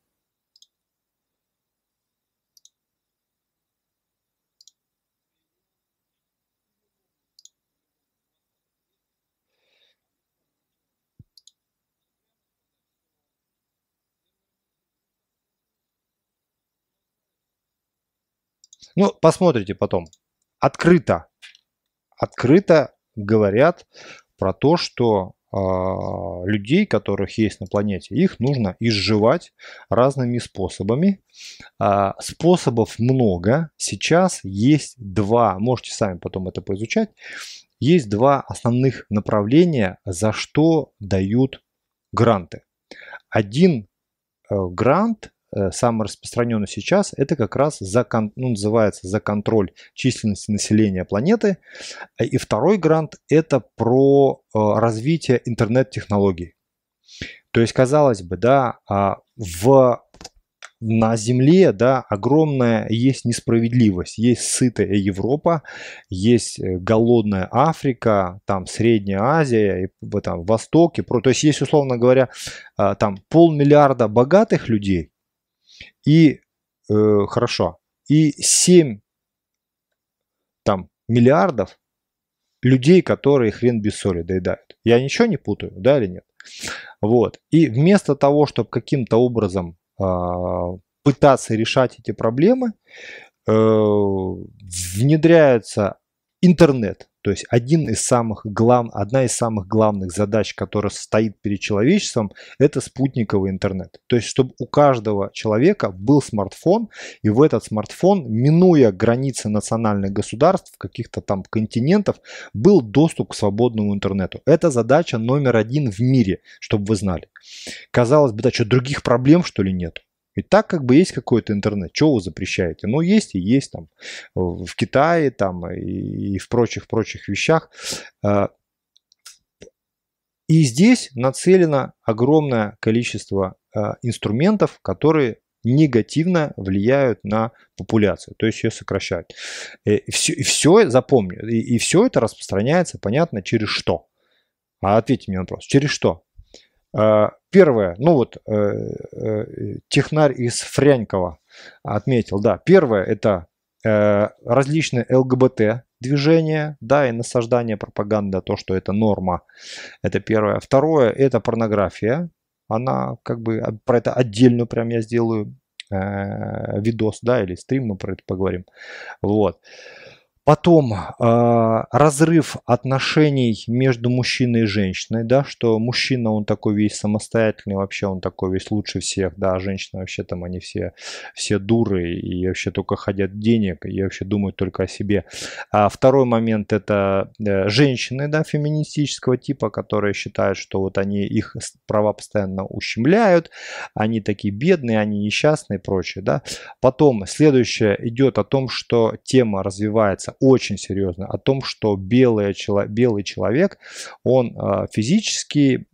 Ну, посмотрите потом. Открыто. Открыто говорят про то, что а, людей, которых есть на планете, их нужно изживать разными способами. А, способов много. Сейчас есть два, можете сами потом это поизучать, есть два основных направления, за что дают гранты. Один э, грант Э, самый распространенный сейчас, это как раз за, ну, называется за контроль численности населения планеты. И второй грант это про э, развитие интернет-технологий. То есть, казалось бы, да, а в на Земле, да, огромная есть несправедливость. Есть сытая Европа, есть э, голодная Африка, там Средняя Азия, и, там Восток. И, то есть есть, условно говоря, а, там полмиллиарда богатых людей, и э, хорошо, и 7 там, миллиардов людей, которые хрен без соли доедают. Я ничего не путаю, да или нет? Вот. И вместо того, чтобы каким-то образом э, пытаться решать эти проблемы, э, внедряется интернет. То есть один из самых глав... одна из самых главных задач, которая стоит перед человечеством, это спутниковый интернет. То есть чтобы у каждого человека был смартфон, и в этот смартфон, минуя границы национальных государств, каких-то там континентов, был доступ к свободному интернету. Это задача номер один в мире, чтобы вы знали. Казалось бы, да что, других проблем что ли нет? Ведь так как бы есть какой-то интернет, что вы запрещаете? Ну, есть и есть там в Китае там и в прочих-прочих вещах. А, и здесь нацелено огромное количество а, инструментов, которые негативно влияют на популяцию, то есть ее сокращают. И все, и все запомни, и, и все это распространяется, понятно, через что? А ответьте мне на вопрос, через что? А, первое, ну вот э, э, технарь из Фрянькова отметил, да, первое это э, различные ЛГБТ движения, да, и насаждание пропаганды, то, что это норма, это первое. Второе, это порнография, она как бы, про это отдельную прям я сделаю видос, да, или стрим, мы про это поговорим. Вот. Потом э, разрыв отношений между мужчиной и женщиной, да, что мужчина, он такой весь самостоятельный, вообще он такой весь лучше всех, да, а женщины вообще там, они все, все дуры и вообще только хотят денег и вообще думают только о себе. А второй момент это э, женщины, да, феминистического типа, которые считают, что вот они, их права постоянно ущемляют, они такие бедные, они несчастные и прочее, да. Потом следующее идет о том, что тема развивается очень серьезно о том, что белый, белый человек, он а, физически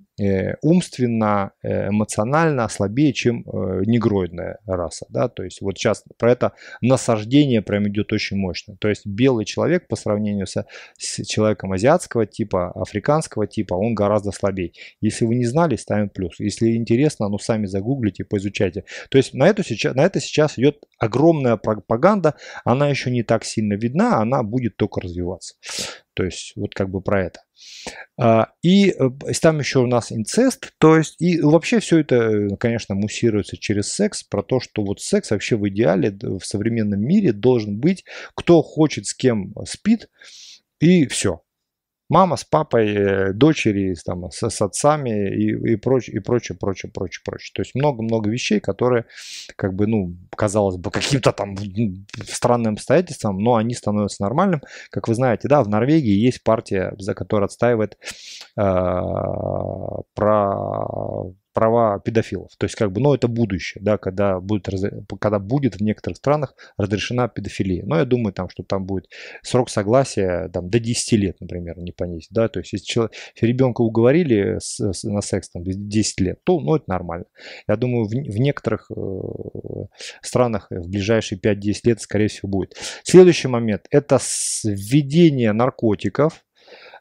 умственно, э, эмоционально слабее, чем э, негроидная раса. Да? То есть вот сейчас про это насаждение прям идет очень мощно. То есть белый человек по сравнению со, с человеком азиатского типа, африканского типа, он гораздо слабее. Если вы не знали, ставим плюс. Если интересно, ну сами загуглите, поизучайте. То есть на, эту сейчас, на это сейчас идет огромная пропаганда. Она еще не так сильно видна, она будет только развиваться. То есть вот как бы про это. А, и э, там еще у нас инцест, то есть и вообще все это, э, конечно, муссируется через секс, про то, что вот секс вообще в идеале в современном мире должен быть, кто хочет с кем спит, и все. Мама с папой, э, дочери там, с, с отцами и, и прочее, и прочее, прочее, прочее, прочее. То есть много-много вещей, которые, как бы, ну, казалось бы, каким-то там странным обстоятельством, но они становятся нормальным. Как вы знаете, да, в Норвегии есть партия, за которая отстаивает э, про права педофилов. То есть, как бы, ну, это будущее, да, когда будет, когда будет в некоторых странах разрешена педофилия. Но я думаю, там, что там будет срок согласия там, до 10 лет, например, не понизить, да, то есть, если, человек, если ребенка уговорили с, с, на секс там 10 лет, то, ну, это нормально. Я думаю, в, в некоторых э, странах в ближайшие 5-10 лет, скорее всего, будет. Следующий момент – это введение наркотиков,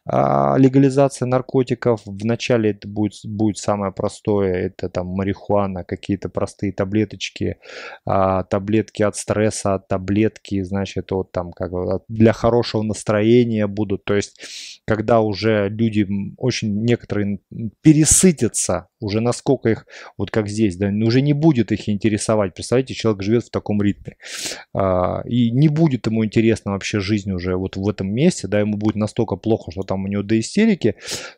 а, легализация наркотиков. Вначале это будет, будет самое простое. Это там марихуана, какие-то простые таблеточки, а, таблетки от стресса, таблетки, значит, вот там как для хорошего настроения будут. То есть, когда уже люди очень некоторые пересытятся, уже насколько их, вот как здесь, да, уже не будет их интересовать. Представляете, человек живет в таком ритме. А, и не будет ему интересна вообще жизнь уже вот в этом месте, да, ему будет настолько плохо, что там у него до истерики,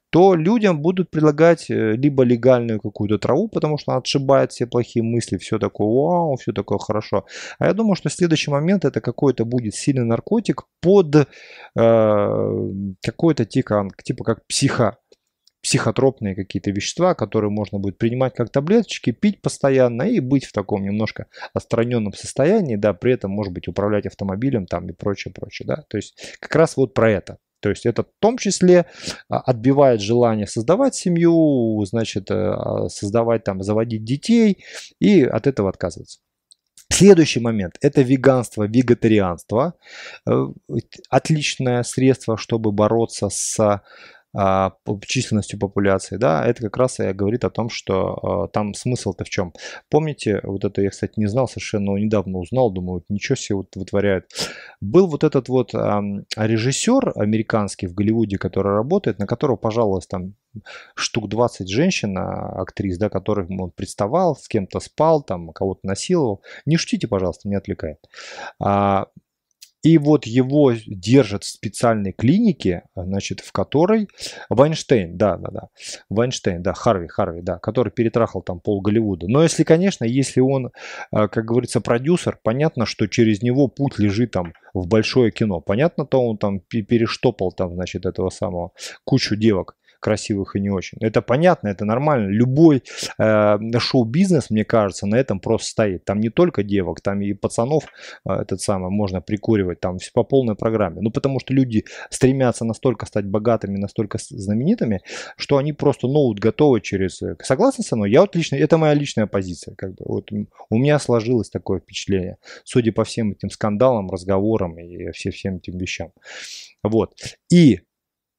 то людям будут предлагать э, либо легальную какую-то траву, потому что она отшибает все плохие мысли, все такое вау, все такое хорошо. А я думаю, что следующий момент это какой-то будет сильный наркотик под э, какой-то типа, типа как психо психотропные какие-то вещества, которые можно будет принимать как таблеточки, пить постоянно и быть в таком немножко отстраненном состоянии, да, при этом, может быть, управлять автомобилем там и прочее, прочее, да. То есть как раз вот про это. То есть это в том числе а, отбивает желание создавать семью, значит, а, создавать там, заводить детей и от этого отказываться. Следующий момент – это веганство, вегетарианство. Э, отличное средство, чтобы бороться с а, численностью популяции, да, это как раз и говорит о том, что а, там смысл-то в чем. Помните, вот это я, кстати, не знал совершенно, но недавно узнал, думаю, ничего себе вот вытворяют. Был вот этот вот а, режиссер американский в Голливуде, который работает, на которого пожаловалось там штук 20 женщин, актрис, да, которых он представал, с кем-то спал, там, кого-то насиловал. Не шутите, пожалуйста, не отвлекает. И вот его держат в специальной клинике, значит, в которой Вайнштейн, да, да, да, Вайнштейн, да, Харви, Харви, да, который перетрахал там пол Голливуда. Но если, конечно, если он, а, как говорится, продюсер, понятно, что через него путь лежит там в большое кино. Понятно, то он там перештопал там, значит, этого самого кучу девок красивых и не очень. Это понятно, это нормально. Любой э, шоу-бизнес, мне кажется, на этом просто стоит. Там не только девок, там и пацанов э, этот самый можно прикуривать, там по полной программе. Ну, потому что люди стремятся настолько стать богатыми, настолько знаменитыми, что они просто ноут готовы через... Э, согласны со мной? Я вот лично, это моя личная позиция. Как бы. вот у меня сложилось такое впечатление, судя по всем этим скандалам, разговорам и все, всем этим вещам. Вот. И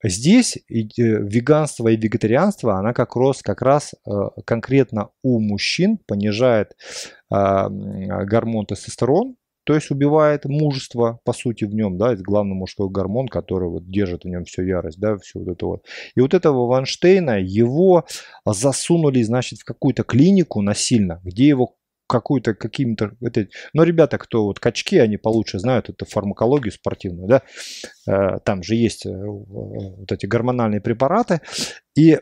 Здесь э, веганство и вегетарианство, она как раз, как раз э, конкретно у мужчин понижает а, гормон тестостерон, то есть убивает мужество, по сути, в нем, да, это главный мужской гормон, который вот держит в нем всю ярость, да, все вот это вот. И вот этого Ванштейна, его засунули, значит, в какую-то клинику насильно, где его какую-то какими-то... Это... Но ребята, кто вот качки, они получше знают эту фармакологию спортивную, да, э, там же есть э, вот эти гормональные препараты, и э,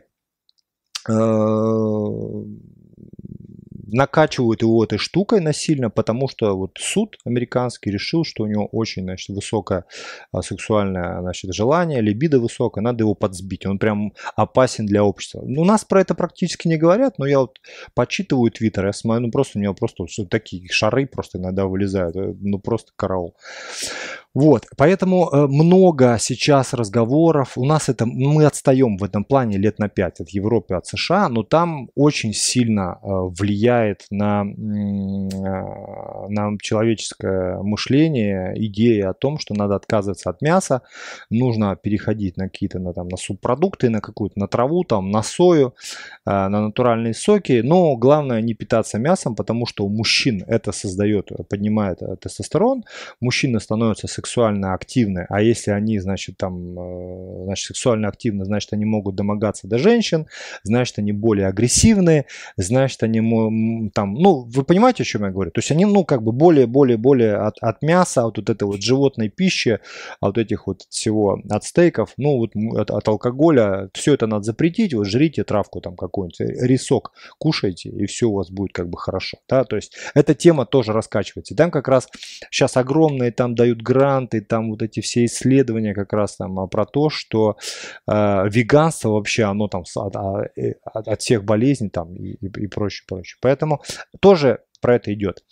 накачивают его этой штукой насильно, потому что вот суд американский решил, что у него очень значит, высокое а, сексуальное значит, желание, либидо высокое, надо его подсбить. Он прям опасен для общества. Ну, у нас про это практически не говорят, но я вот почитываю твиттер, я смотрю, ну просто у него просто такие шары просто иногда вылезают, э, ну просто караул. Вот, поэтому э, много сейчас разговоров. У нас это, мы отстаем в этом плане лет на 5 от Европы, от США, но там очень сильно э, влияет на, э, на человеческое мышление идея о том, что надо отказываться от мяса, нужно переходить на какие-то на, там, на субпродукты, на какую-то на траву, там, на сою, на натуральные соки. Но главное не питаться мясом, потому что у мужчин это создает, поднимает тестостерон, мужчины становятся сексуально активны, а если они, значит, там, э, значит, сексуально активны, значит, они могут домогаться до женщин, значит, они более агрессивные, значит, они там, ну, вы понимаете, о чем я говорю? То есть они, ну, как бы более, более, более от, от мяса, от вот этой вот животной пищи, от этих вот всего, от стейков, ну вот от, от алкоголя, все это надо запретить, вот жрите травку там какую-нибудь, э, рисок кушайте, и все у вас будет как бы хорошо, да, то есть эта тема тоже раскачивается. Там как раз сейчас огромные там дают гранты, там вот эти все исследования как раз там а, про то, что э, веганство вообще, оно там от, а, э, от, от всех болезней там и, и, и прочее, прочее. Тоже про это идет.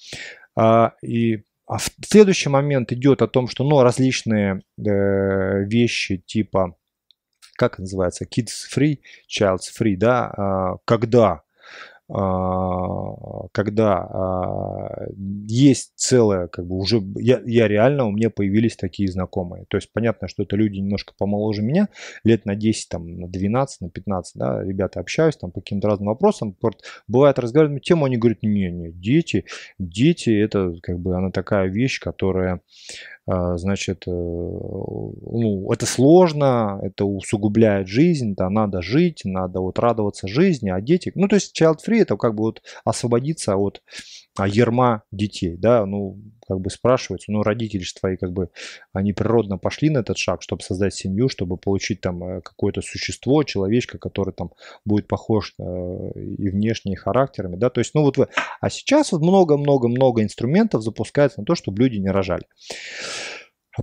А, и а в следующий момент идет о том, что ну, различные э, вещи типа, как называется, kids free, child's free, да, а, когда когда а, есть целое, как бы уже, я, я реально, у меня появились такие знакомые. То есть понятно, что это люди немножко помоложе меня, лет на 10, там, на 12, на 15, да, ребята общаюсь там по каким-то разным вопросам. Бывает разговариваем тему, они говорят, не, не, дети, дети, это как бы она такая вещь, которая а, значит, э, ну, это сложно, это усугубляет жизнь, да, надо жить, надо вот радоваться жизни, а дети, ну, то есть child free это как бы вот освободиться от а, ерма детей, да, ну, как бы спрашивается, ну, родители же твои, как бы, они природно пошли на этот шаг, чтобы создать семью, чтобы получить там э, какое-то существо, человечка, который там будет похож э, и внешне, и характерами, да, то есть, ну, вот вы, а сейчас вот много-много-много инструментов запускается на то, чтобы люди не рожали.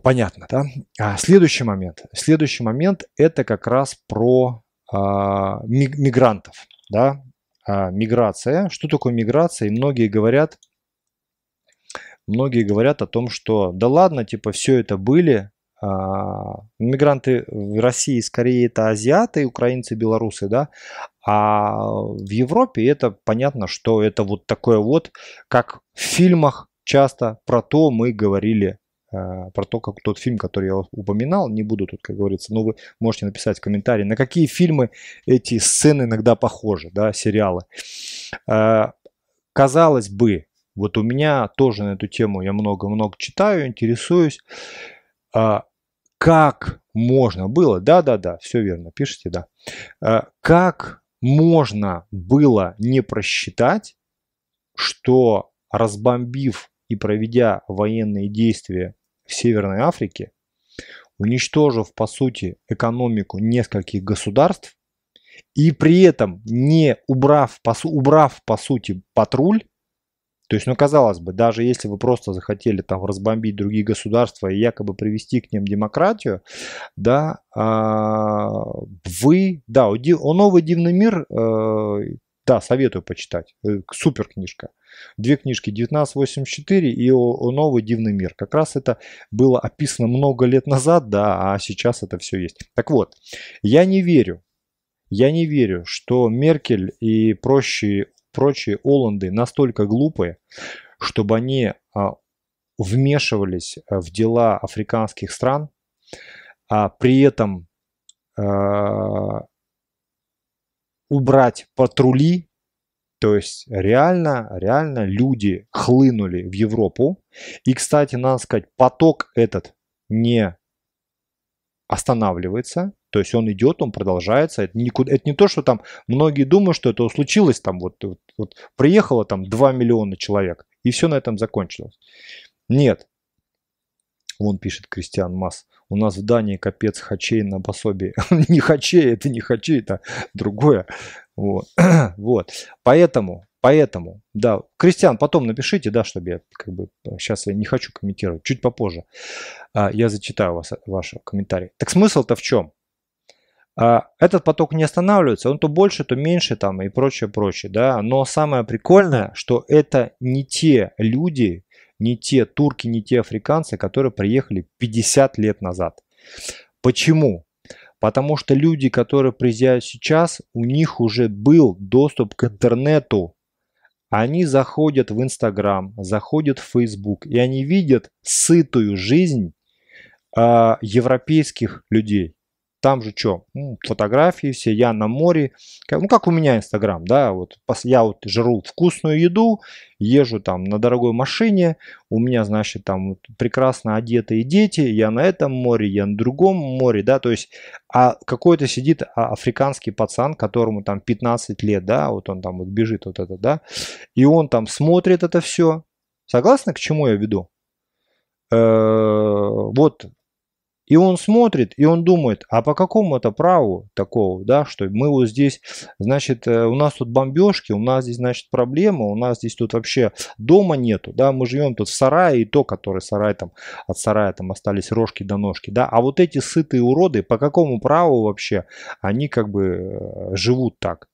Понятно, да? А следующий момент. Следующий момент это как раз про а, мигрантов, да? А, миграция. Что такое миграция? И многие говорят, многие говорят о том, что да ладно, типа все это были. А, мигранты в России скорее это азиаты, украинцы, белорусы, да, а в Европе это понятно, что это вот такое вот, как в фильмах часто про то мы говорили а, про то, как тот фильм, который я упоминал, не буду тут, как говорится, но вы можете написать в комментарии, на какие фильмы эти сцены иногда похожи, да, сериалы. А, казалось бы, вот у меня тоже на эту тему я много-много читаю, интересуюсь, а, как можно было, да-да-да, все верно, пишите, да, как можно было не просчитать, что разбомбив и проведя военные действия в Северной Африке, уничтожив по сути экономику нескольких государств и при этом не убрав по, убрав по сути патруль, то есть, ну, казалось бы, даже если вы просто захотели там разбомбить другие государства и якобы привести к ним демократию, да, а, вы, да, о новый дивный мир, э, да, советую почитать, э, супер книжка. Две книжки 1984 и о, о новый дивный мир. Как раз это было описано много лет назад, да, а сейчас это все есть. Так вот, я не верю, я не верю, что Меркель и прочие, прочие Оланды настолько глупые, чтобы они а, вмешивались а, в дела африканских стран, а при этом а, убрать патрули то есть реально, реально люди хлынули в Европу. И, кстати, надо сказать, поток этот не останавливается. То есть он идет, он продолжается. Это, никуда, это не то, что там многие думают, что это случилось там вот, вот, вот приехало там 2 миллиона человек и все на этом закончилось. Нет. Вон пишет Кристиан Масс. У нас в Дании капец хачей на пособии. не хачей, это не хачей, это другое. Вот. вот. Поэтому, поэтому, да, Кристиан, потом напишите, да, чтобы я как бы сейчас я не хочу комментировать, чуть попозже. А, я зачитаю вас, ваши комментарии. Так смысл-то в чем? А, этот поток не останавливается, он то больше, то меньше там и прочее, прочее, да. Но самое прикольное, что это не те люди, не те турки, не те африканцы, которые приехали 50 лет назад. Почему? Потому что люди, которые приезжают сейчас, у них уже был доступ к интернету. Они заходят в Инстаграм, заходят в Фейсбук, и они видят сытую жизнь э, европейских людей. Там же что? Ну, фотографии все, я на море. Ну, как у меня Инстаграм, да, вот я вот жру вкусную еду, езжу там на дорогой машине, у меня, значит, там прекрасно одетые дети, я на этом море, я на другом море, да, то есть, а какой-то сидит а, африканский пацан, которому там 15 лет, да, вот он там вот бежит вот это, да, и он там смотрит это все, Согласны, к чему я веду? Э, вот и он смотрит, и он думает, а по какому это праву такого, да, что мы вот здесь, значит, э, у нас тут бомбежки, у нас здесь, значит, проблемы, у нас здесь тут вообще дома нету, да, мы живем тут в сарае, и то, который сарай там, от сарая там остались рожки до ножки, да, а вот эти сытые уроды, по какому праву вообще они как бы э, живут так?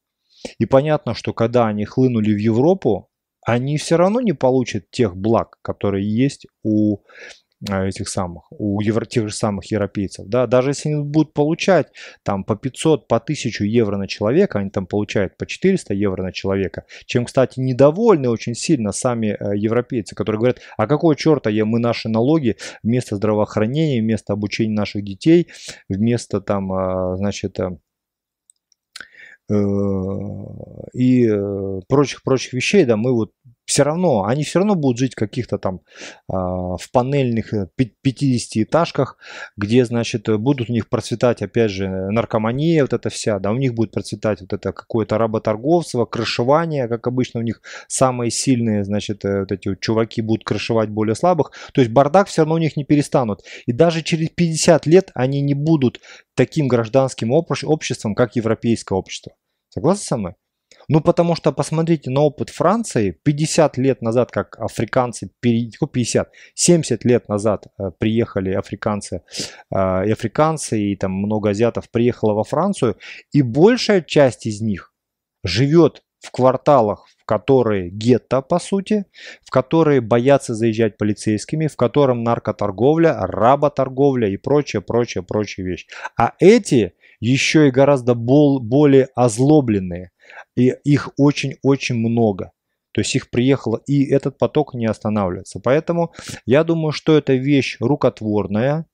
И понятно, что когда они хлынули в Европу, они все равно не получат тех благ, которые есть у этих самых, у евро, тех же самых европейцев, да, даже если они будут получать там по 500, по 1000 евро на человека, они там получают по 400 евро на человека, чем, кстати, недовольны очень сильно сами э, европейцы, которые говорят, а какого черта я, мы наши налоги вместо здравоохранения, вместо обучения наших детей, вместо там, э, значит, э, и прочих-прочих вещей, да, мы вот все равно, они все равно будут жить в каких-то там э, в панельных 50-этажках, где, значит, будут у них процветать, опять же, наркомания вот эта вся, да, у них будет процветать вот это какое-то работорговство, крышевание, как обычно у них самые сильные, значит, э, вот эти вот чуваки будут крышевать более слабых, то есть бардак все равно у них не перестанут. И даже через 50 лет они не будут таким гражданским обществом, как европейское общество. Согласны со мной? Ну, потому что посмотрите на опыт Франции. 50 лет назад, как африканцы, 50, 70 лет назад э, приехали африканцы, э, и африканцы, и там много азиатов приехало во Францию, и большая часть из них живет в кварталах, в которые гетто, по сути, в которые боятся заезжать полицейскими, в котором наркоторговля, работорговля и прочее, прочее, прочие вещи. А эти еще и гораздо более озлобленные. И их очень-очень много. То есть их приехало, и этот поток не останавливается. Поэтому я думаю, что это вещь рукотворная.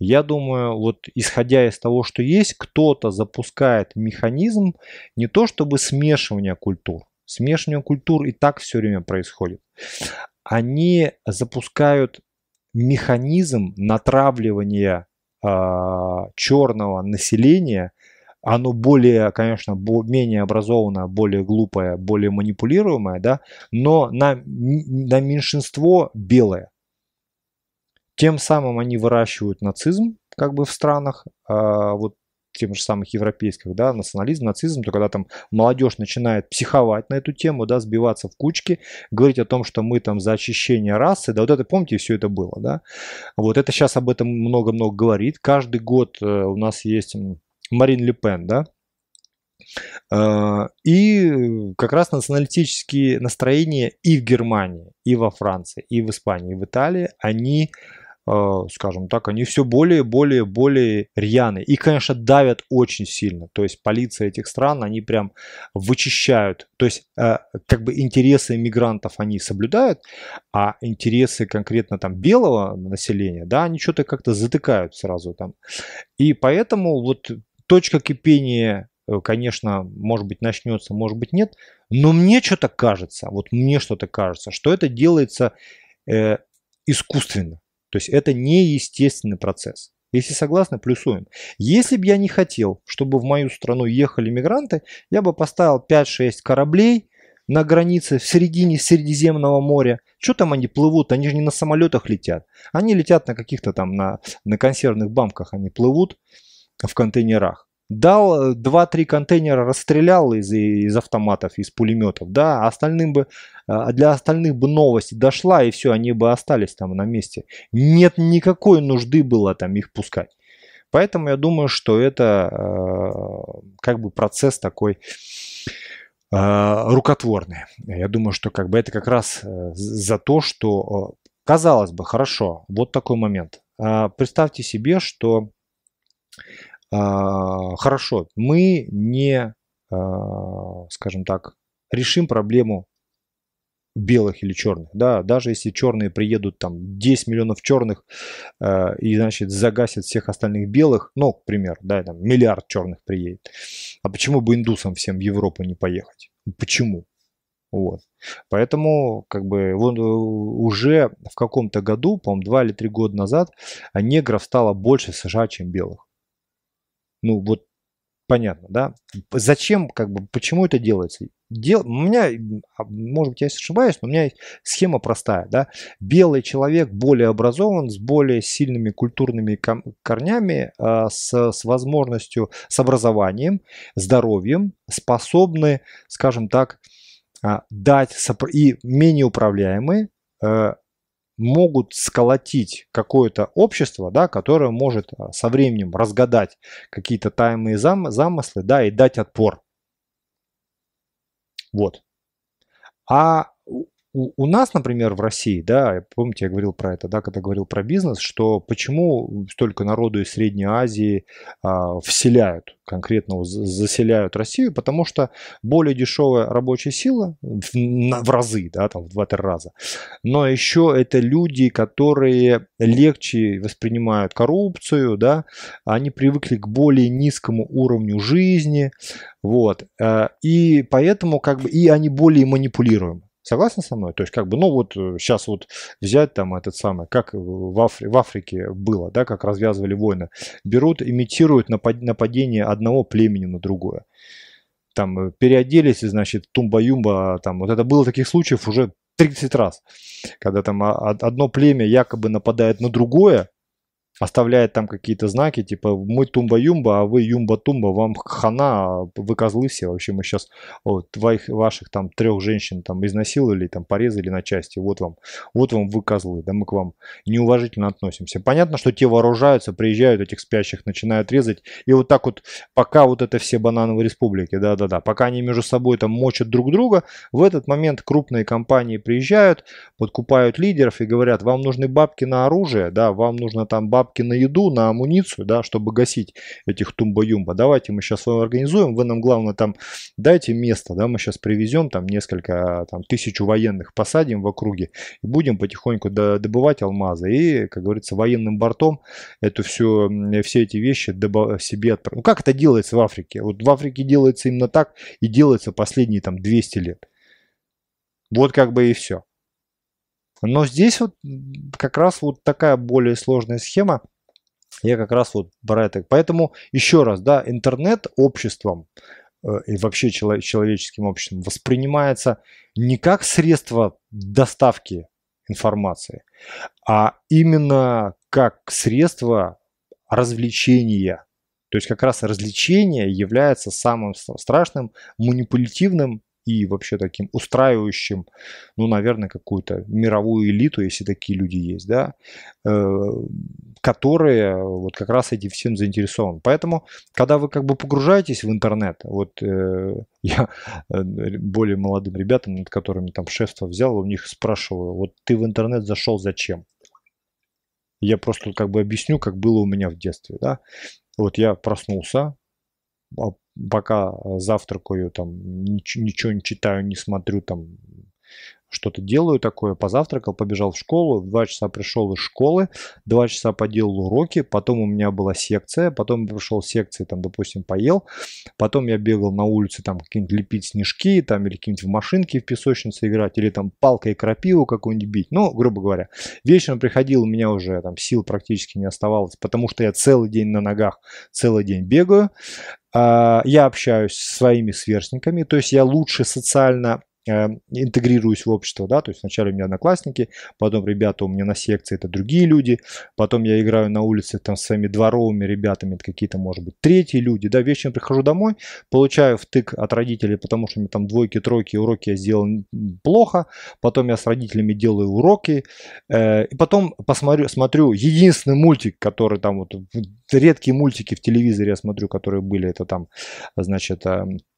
Я думаю, вот исходя из того, что есть, кто-то запускает механизм не то чтобы смешивания культур. Смешивание культур и так все время происходит. Они запускают механизм натравливания э, черного населения оно более, конечно, менее образованное, более глупое, более манипулируемое, да, но на, на меньшинство белое. Тем самым они выращивают нацизм, как бы в странах, э, вот тем же самых европейских, да, национализм, нацизм, то когда там молодежь начинает психовать на эту тему, да, сбиваться в кучки, говорить о том, что мы там за очищение расы, да, вот это, помните, все это было, да, вот это сейчас об этом много-много говорит, каждый год э, у нас есть Марин Ле Пен, да, а, и как раз националистические настроения и в Германии, и во Франции, и в Испании, и в Италии, они Э, скажем так, они все более, более, более рьяны. И, конечно, давят очень сильно. То есть полиция этих стран, они прям вычищают. То есть э, как бы интересы мигрантов они соблюдают, а интересы конкретно там белого населения, да, они что-то как-то затыкают сразу там. И поэтому вот точка кипения э, конечно, может быть, начнется, может быть, нет. Но мне что-то кажется, вот мне что-то кажется, что это делается э, искусственно. То есть это неестественный процесс. Если согласны, плюсуем. Если бы я не хотел, чтобы в мою страну ехали мигранты, я бы поставил 5-6 кораблей на границе в середине Средиземного моря. Что там они плывут? Они же не на самолетах летят. Они летят на каких-то там, на, на консервных банках они плывут в контейнерах дал 2-3 э, контейнера, расстрелял из, из автоматов, из пулеметов, да, а остальным бы, а для остальных бы новость дошла, и все, они бы остались там на месте. Нет никакой нужды было там их пускать. Поэтому я думаю, что это э, как бы процесс такой э, рукотворный. Я думаю, что как бы это как раз э, за то, что, э, казалось бы, хорошо, вот такой момент. Э, представьте себе, что а, хорошо, мы не, а, скажем так, решим проблему белых или черных, да, даже если черные приедут там 10 миллионов черных э, и, значит, загасят всех остальных белых, ну, к примеру, да, там миллиард черных приедет. А почему бы индусам всем в Европу не поехать? Почему? Вот. Поэтому, как бы, вот уже в каком-то году, по-моему, два или три года назад, негров стало больше в США, чем белых. Ну вот Понятно, да? Зачем, как бы, почему это делается? Дел... У меня, а, может быть, я ошибаюсь, но у меня есть схема простая, да? Белый человек более образован, с более сильными культурными корнями, а, с, с возможностью, с образованием, здоровьем, способны, скажем так, а, дать и менее управляемые, э, могут сколотить какое-то общество, да, которое может а, со временем разгадать какие-то тайные зам, замыслы, да, и дать отпор. Вот. А у, у нас, например, в России, да, помните, я говорил про это, да, когда говорил про бизнес, что почему столько народу из Средней Азии а, вселяют, конкретно заселяют Россию, потому что более дешевая рабочая сила в, в разы, да, там в два-три раза. Но еще это люди, которые легче воспринимают коррупцию, да, они привыкли к более низкому уровню жизни, вот, э, и поэтому как бы, и они более манипулируемы. Согласны со мной? То есть, как бы, ну вот сейчас э, вот взять там этот самый, как в, Афри, в Африке было, да, как развязывали войны. Берут, имитируют напад, нападение одного племени на другое. Там э, переоделись, значит, тумба-юмба, там, вот это было таких случаев уже 30 раз. Когда там одно племя якобы нападает на другое, оставляет там какие-то знаки, типа мы тумба-юмба, а вы юмба-тумба, вам хана, вы козлы все, вообще мы сейчас вот, твоих, ваших там трех женщин там изнасиловали, там порезали на части, вот вам, вот вам вы козлы, да мы к вам неуважительно относимся. Понятно, что те вооружаются, приезжают этих спящих, начинают резать, и вот так вот, пока вот это все банановые республики, да-да-да, пока они между собой там мочат друг друга, в этот момент крупные компании приезжают, подкупают лидеров и говорят, вам нужны бабки на оружие, да, вам нужно там бабки бабки на еду, на амуницию, да, чтобы гасить этих тумба-юмба. Давайте мы сейчас вам организуем, вы нам главное там дайте место, да, мы сейчас привезем там несколько, там тысячу военных посадим в округе и будем потихоньку добывать алмазы и, как говорится, военным бортом эту все, все эти вещи себе отправить. Ну как это делается в Африке? Вот в Африке делается именно так и делается последние там 200 лет. Вот как бы и все. Но здесь вот как раз вот такая более сложная схема. Я как раз вот про это. Поэтому еще раз, да, интернет обществом э, и вообще человеческим обществом воспринимается не как средство доставки информации, а именно как средство развлечения. То есть как раз развлечение является самым страшным манипулятивным и вообще таким устраивающим, ну, наверное, какую-то мировую элиту, если такие люди есть, да, э, которые вот как раз этим всем заинтересованы. Поэтому, когда вы как бы погружаетесь в интернет, вот э, я э, более молодым ребятам, над которыми там шефство взял, у них спрашиваю, вот ты в интернет зашел зачем? Я просто как бы объясню, как было у меня в детстве, да. Вот я проснулся, а пока завтракаю, там ничего, ничего не читаю, не смотрю, там что-то делаю такое, позавтракал, побежал в школу, в 2 часа пришел из школы, 2 часа поделал уроки, потом у меня была секция, потом пришел секции, там, допустим, поел, потом я бегал на улице, там, какие-нибудь лепить снежки, там, или какие-нибудь в машинке в песочнице играть, или там палкой крапиву какую-нибудь бить, ну, грубо говоря. Вечером приходил, у меня уже там сил практически не оставалось, потому что я целый день на ногах, целый день бегаю, я общаюсь с своими сверстниками, то есть я лучше социально интегрируюсь в общество, да, то есть сначала у меня одноклассники, потом ребята у меня на секции, это другие люди, потом я играю на улице там с своими дворовыми ребятами, это какие-то, может быть, третьи люди, да, вечером прихожу домой, получаю втык от родителей, потому что мне там двойки, тройки, уроки я сделал плохо, потом я с родителями делаю уроки, э, и потом посмотрю, смотрю единственный мультик, который там вот, редкие мультики в телевизоре я смотрю, которые были, это там, значит, эм, Э,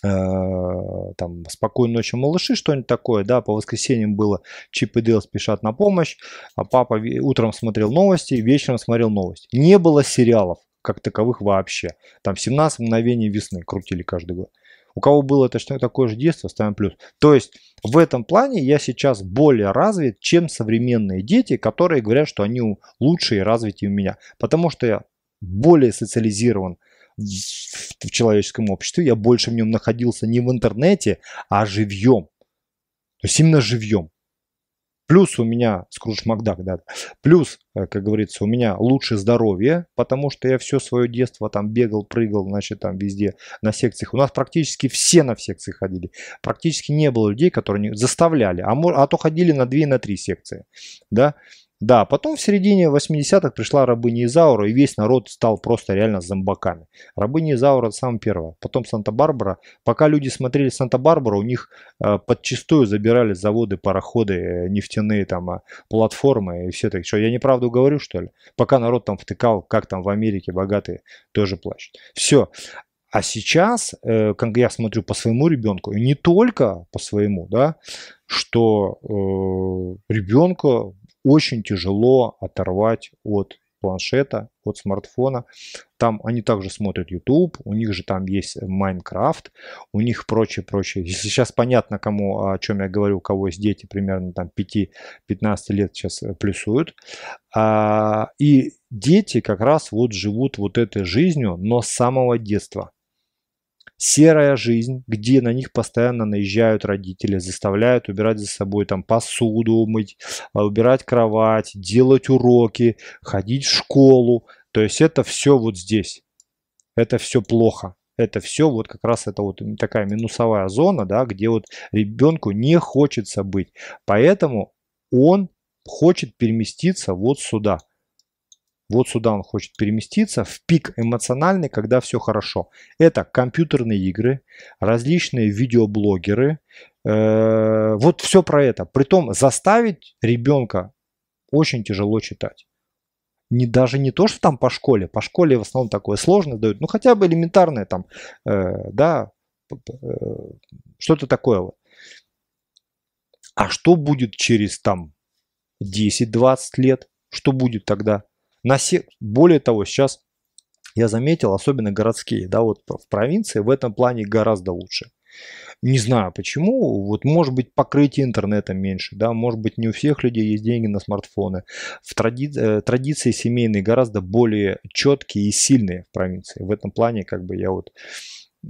там «Спокойной ночи, малыши», что-нибудь такое, да, по воскресеньям было «Чип и Дейл спешат на помощь», а папа утром смотрел новости, вечером смотрел новости. Не было сериалов как таковых вообще. Там 17 мгновений весны крутили каждый год. У кого было это что такое же детство, ставим плюс. То есть в этом плане я сейчас более развит, чем современные дети, которые говорят, что они лучше и развитее у меня. Потому что я более социализирован в, человеческом обществе, я больше в нем находился не в интернете, а живьем. То есть именно живьем. Плюс у меня, Скрудж Макдак, да, плюс, э, как говорится, у меня лучше здоровье, потому что я все свое детство там бегал, прыгал, значит, там везде на секциях. У нас практически все на секции ходили. Практически не было людей, которые не заставляли, а, а то ходили на 2 на 3 секции, да. Да, потом в середине 80-х пришла рабыня Изаура, и весь народ стал просто реально зомбаками. Рабыня Изаура это самое первое. Потом Санта-Барбара. Пока люди смотрели Санта-Барбару, у них э, подчастую забирали заводы, пароходы, э, нефтяные там э, платформы и все так. Что, я неправду говорю, что ли? Пока народ там втыкал, как там в Америке богатые тоже плачут. Все. А сейчас, э, как я смотрю по своему ребенку, и не только по своему, да, что э, ребенка очень тяжело оторвать от планшета, от смартфона. Там они также смотрят YouTube, у них же там есть Майнкрафт, у них прочее, прочее. Если сейчас понятно, кому, о чем я говорю, у кого есть дети, примерно там 5-15 лет сейчас э, плюсуют. А, и дети как раз вот живут вот этой жизнью, но с самого детства серая жизнь, где на них постоянно наезжают родители, заставляют убирать за собой там посуду мыть, а, убирать кровать, делать уроки, ходить в школу. То есть это все вот здесь. Это все плохо. Это все вот как раз это вот такая минусовая зона, да, где вот ребенку не хочется быть. Поэтому он хочет переместиться вот сюда. Вот сюда он хочет переместиться, в пик эмоциональный, когда все хорошо. Это компьютерные игры, различные видеоблогеры. Э, вот все про это. Притом заставить ребенка очень тяжело читать. Не, даже не то, что там по школе. По школе в основном такое сложно дают. Ну хотя бы элементарное там, э, да, э, что-то такое. А что будет через там 10-20 лет? Что будет тогда? На се... Более того, сейчас я заметил, особенно городские, да, вот в провинции в этом плане гораздо лучше. Не знаю почему, вот может быть покрытие интернета меньше, да, может быть не у всех людей есть деньги на смартфоны. В тради... Э, традиции семейные гораздо более четкие и сильные в провинции. В этом плане как бы я вот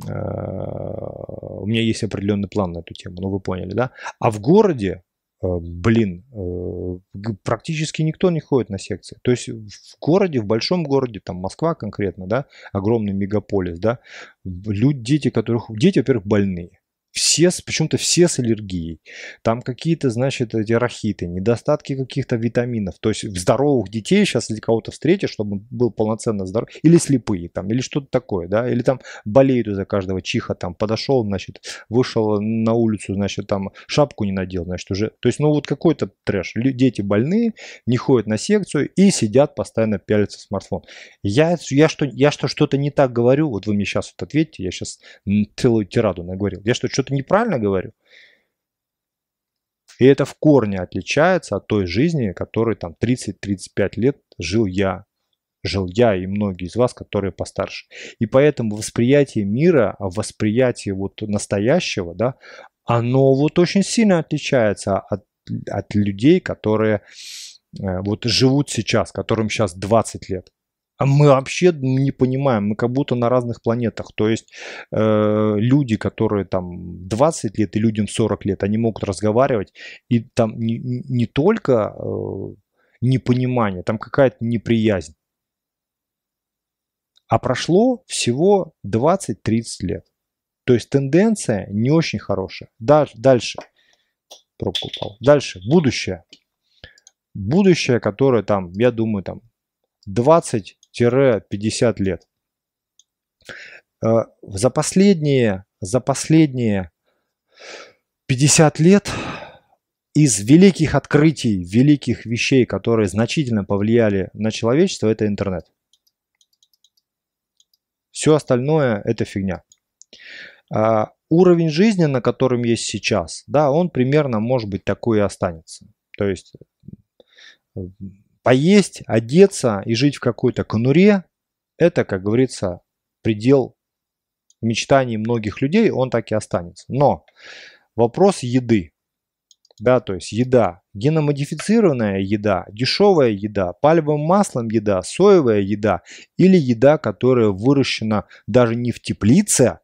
э, у меня есть определенный план на эту тему, ну вы поняли, да? А в городе блин, э, практически никто не ходит на секции. То есть в городе, в большом городе, там Москва конкретно, да, огромный мегаполис, да, люди, дети, которых, дети, во-первых, больные все, почему-то все с аллергией. Там какие-то, значит, эти рахиты, недостатки каких-то витаминов. То есть здоровых детей сейчас, если кого-то встретишь, чтобы он был полноценно здоров, или слепые там, или что-то такое, да, или там болеют из-за каждого чиха, там, подошел, значит, вышел на улицу, значит, там, шапку не надел, значит, уже, то есть, ну, вот какой-то трэш. Дети больные, не ходят на секцию и сидят, постоянно пялятся в смартфон. Я, я что, я что, что-то не так говорю, вот вы мне сейчас вот ответьте, я сейчас целую тираду наговорил. Я что, что-то неправильно говорю? И это в корне отличается от той жизни, которой там 30-35 лет жил я. Жил я и многие из вас, которые постарше. И поэтому восприятие мира, восприятие вот настоящего, да, оно вот очень сильно отличается от, от людей, которые э, вот живут сейчас, которым сейчас 20 лет. А мы вообще не понимаем, мы как будто на разных планетах. То есть э, люди, которые там 20 лет и людям 40 лет, они могут разговаривать, и там не, не только э, непонимание, там какая-то неприязнь. А прошло всего 20-30 лет. То есть тенденция не очень хорошая. Дальше, дальше. Пробку упал. Дальше. Будущее. Будущее, которое там, я думаю, там 20 50 лет. Э, за последние, за последние 50 лет из великих открытий, великих вещей, которые значительно повлияли на человечество, это интернет. Все остальное это фигня. А уровень жизни, на котором есть сейчас, да, он примерно, может быть, такой и останется. То есть поесть, одеться и жить в какой-то конуре, это, как говорится, предел мечтаний многих людей, он так и останется. Но вопрос еды, да, то есть еда, геномодифицированная еда, дешевая еда, пальмовым маслом еда, соевая еда или еда, которая выращена даже не в теплице,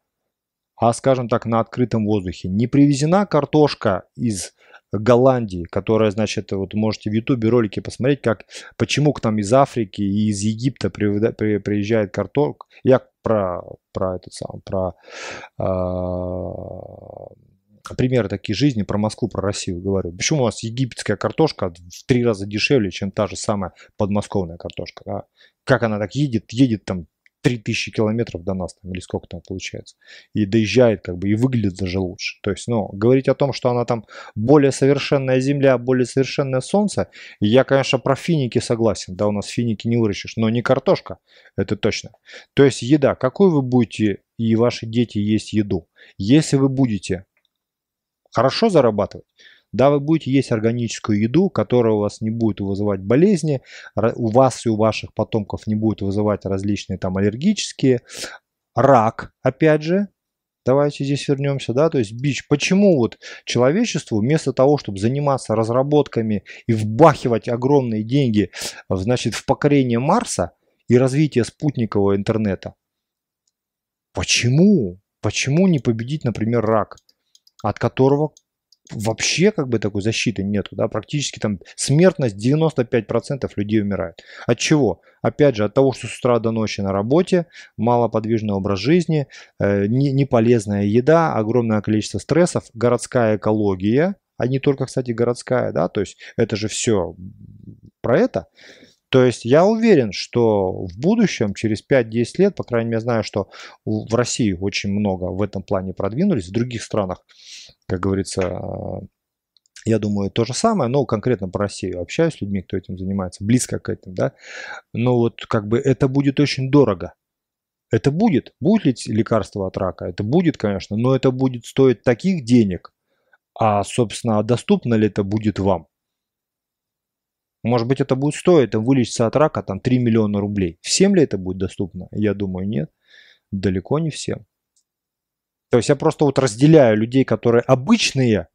а, скажем так, на открытом воздухе. Не привезена картошка из Голландии, которая, значит, вот можете в Ютубе ролики посмотреть, как, почему к нам из Африки и из Египта приезжает картошка. Я про, про этот сам, про э, примеры такие жизни, про Москву, про Россию говорю. Почему у вас египетская картошка в три раза дешевле, чем та же самая подмосковная картошка? Да? Как она так едет, едет там 3000 километров до нас, там, или сколько там получается, и доезжает, как бы, и выглядит даже лучше. То есть, ну, говорить о том, что она там более совершенная Земля, более совершенное Солнце, я, конечно, про финики согласен, да, у нас финики не выращишь, но не картошка, это точно. То есть, еда, какую вы будете и ваши дети есть еду? Если вы будете хорошо зарабатывать, да, вы будете есть органическую еду, которая у вас не будет вызывать болезни, у вас и у ваших потомков не будет вызывать различные там аллергические, рак, опять же, Давайте здесь вернемся, да, то есть бич. Почему вот человечеству вместо того, чтобы заниматься разработками и вбахивать огромные деньги, значит, в покорение Марса и развитие спутникового интернета, почему, почему не победить, например, рак, от которого вообще как бы такой защиты нету, да, практически там смертность 95% людей умирает. От чего? Опять же, от того, что с утра до ночи на работе, малоподвижный образ жизни, э, не, неполезная еда, огромное количество стрессов, городская экология, а не только, кстати, городская, да, то есть это же все про это. То есть я уверен, что в будущем, через 5-10 лет, по крайней мере, знаю, что в России очень много в этом плане продвинулись, в других странах, как говорится, я думаю, то же самое, но конкретно по Россию общаюсь с людьми, кто этим занимается, близко к этому, да. Но вот как бы это будет очень дорого. Это будет. Будет ли лекарство от рака? Это будет, конечно, но это будет стоить таких денег. А, собственно, доступно ли это будет вам? Может быть, это будет стоить, там, вылечиться от рака, там, 3 миллиона рублей. Всем ли это будет доступно? Я думаю, нет. Далеко не всем. То есть я просто вот разделяю людей, которые обычные,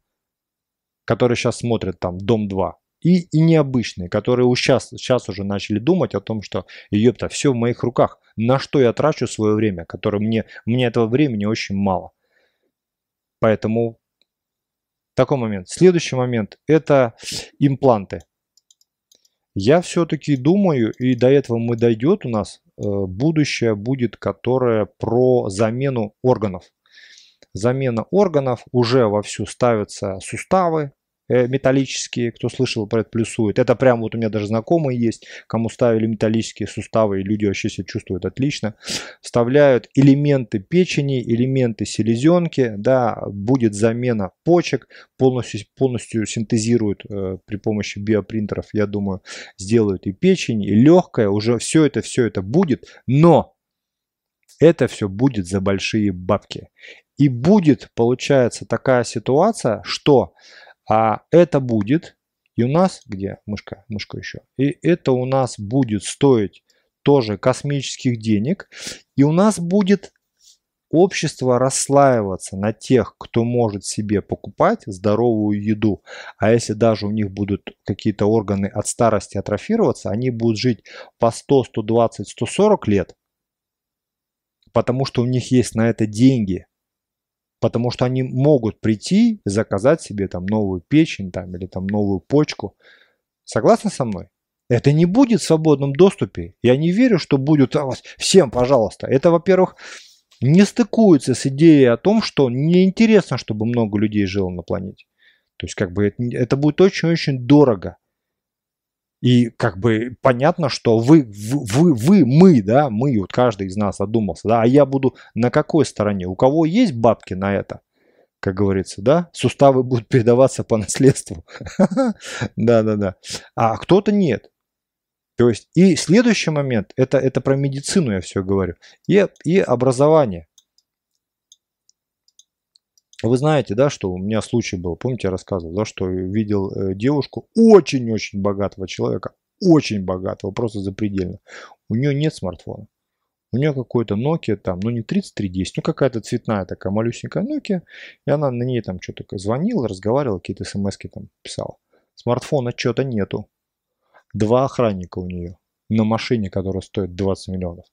которые сейчас смотрят там «Дом-2», и, и необычные, которые сейчас, сейчас уже начали думать о том, что ёпта, все в моих руках. На что я трачу свое время, которое мне, мне этого времени очень мало. Поэтому такой момент. Следующий момент – это импланты. Я все-таки думаю, и до этого мы дойдет у нас, э, будущее будет, которое про замену органов. Замена органов, уже вовсю ставятся суставы, металлические, кто слышал про это, плюсует. Это прям вот у меня даже знакомые есть, кому ставили металлические суставы, и люди вообще себя чувствуют отлично. Вставляют элементы печени, элементы селезенки, да, будет замена почек, полностью, полностью синтезируют э, при помощи биопринтеров, я думаю, сделают и печень, и легкое, уже все это, все это будет, но это все будет за большие бабки. И будет, получается, такая ситуация, что а это будет, и у нас, где мышка, мышка еще, и это у нас будет стоить тоже космических денег, и у нас будет общество расслаиваться на тех, кто может себе покупать здоровую еду. А если даже у них будут какие-то органы от старости атрофироваться, они будут жить по 100, 120, 140 лет, потому что у них есть на это деньги потому что они могут прийти заказать себе там новую печень там, или там новую почку. Согласны со мной? Это не будет в свободном доступе. Я не верю, что будет а, всем, пожалуйста. Это, во-первых, не стыкуется с идеей о том, что неинтересно, чтобы много людей жило на планете. То есть, как бы это, это будет очень-очень дорого. И как бы понятно, что вы, вы, вы, мы, да, мы, вот каждый из нас задумался, да, а я буду на какой стороне? У кого есть бабки на это? Как говорится, да, суставы будут передаваться по наследству. Да-да-да. А кто-то нет. То есть, и следующий момент, это, это про медицину я все говорю, и, и образование. Вы знаете, да, что у меня случай был, помните, я рассказывал, да, что видел э, девушку очень-очень богатого человека, очень богатого, просто запредельно. У нее нет смартфона. У нее какой-то Nokia там, ну не 3310, ну какая-то цветная такая малюсенькая Nokia. И она на ней там что-то звонила, разговаривала, какие-то смс там писала. Смартфона что-то нету. Два охранника у нее на машине, которая стоит 20 миллионов.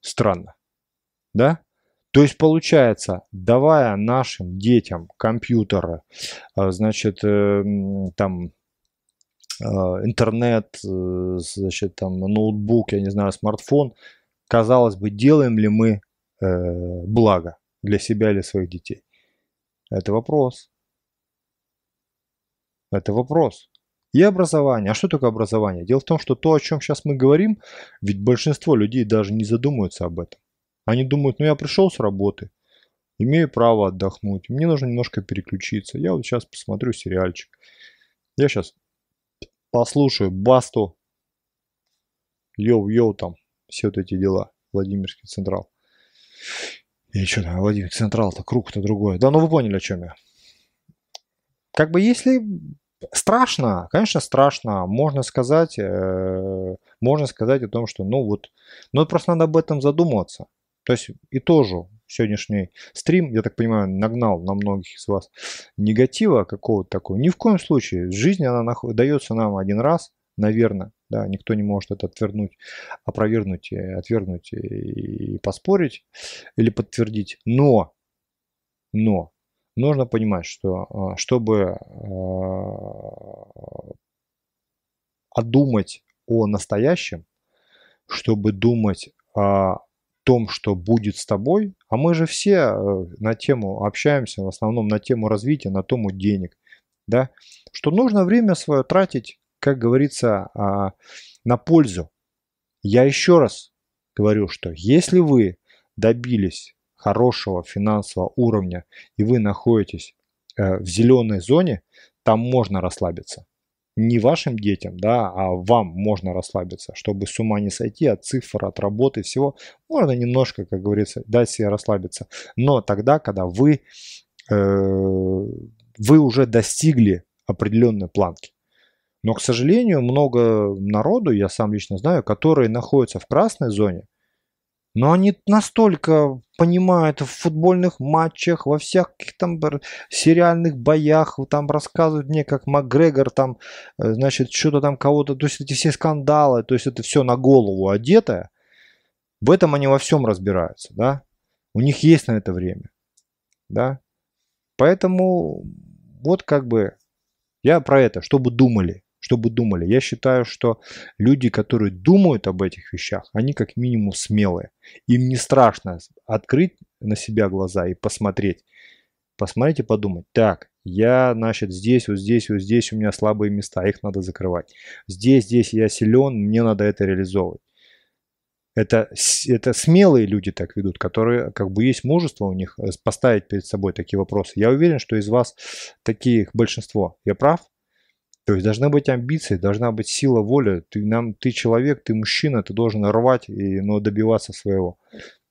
Странно. Да? То есть получается, давая нашим детям компьютеры, э, значит, э, там интернет, значит, там ноутбук, я не знаю, смартфон, казалось бы, делаем ли мы благо для себя или своих детей? Это вопрос. Это вопрос. И образование. А что такое образование? Дело в том, что то, о чем сейчас мы говорим, ведь большинство людей даже не задумываются об этом. Они думают, ну я пришел с работы, имею право отдохнуть, мне нужно немножко переключиться. Я вот сейчас посмотрю сериальчик. Я сейчас послушаю Басту, йоу-йоу там, все вот эти дела, Владимирский Централ. Или что там, Владимир Централ-то, круг-то другой. Да, ну вы поняли, о чем я. Как бы если страшно, конечно, страшно, можно сказать, э, можно сказать о том, что, ну вот, ну просто надо об этом задумываться. То есть и тоже сегодняшний стрим, я так понимаю, нагнал на многих из вас негатива какого-то такого. Ни в коем случае. Жизнь, она нах... дается нам один раз, наверное. Да, никто не может это отвернуть, опровергнуть, отвергнуть и поспорить или подтвердить. Но, но, нужно понимать, что а, чтобы а, отдумать о настоящем, чтобы думать о том, что будет с тобой, а мы же все э, на тему общаемся, в основном на тему развития, на тему денег, да, что нужно время свое тратить как говорится, а, на пользу. Я еще раз говорю, что если вы добились хорошего финансового уровня и вы находитесь э, в зеленой зоне, там можно расслабиться. Не вашим детям, да, а вам можно расслабиться, чтобы с ума не сойти от цифр, от работы, всего. Можно немножко, как говорится, дать себе расслабиться. Но тогда, когда вы, э, вы уже достигли определенной планки. Но, к сожалению, много народу, я сам лично знаю, которые находятся в красной зоне, но они настолько понимают в футбольных матчах, во всяких там сериальных боях, там рассказывают мне, как Макгрегор там, э, значит, что-то там кого-то, то есть эти все скандалы, то есть это все на голову одетое. В этом они во всем разбираются, да. У них есть на это время, да. Поэтому вот как бы я про это, чтобы думали чтобы думали. Я считаю, что люди, которые думают об этих вещах, они как минимум смелые. Им не страшно открыть на себя глаза и посмотреть. Посмотреть и подумать. Так, я, значит, здесь, вот здесь, вот здесь у меня слабые места, их надо закрывать. Здесь, здесь я силен, мне надо это реализовывать. Это, это смелые люди так ведут, которые как бы есть мужество у них э, поставить перед собой такие вопросы. Я уверен, что из вас таких большинство. Я прав? То есть должны быть амбиции, должна быть сила воли. Ты, нам, ты человек, ты мужчина, ты должен рвать и ну, добиваться своего.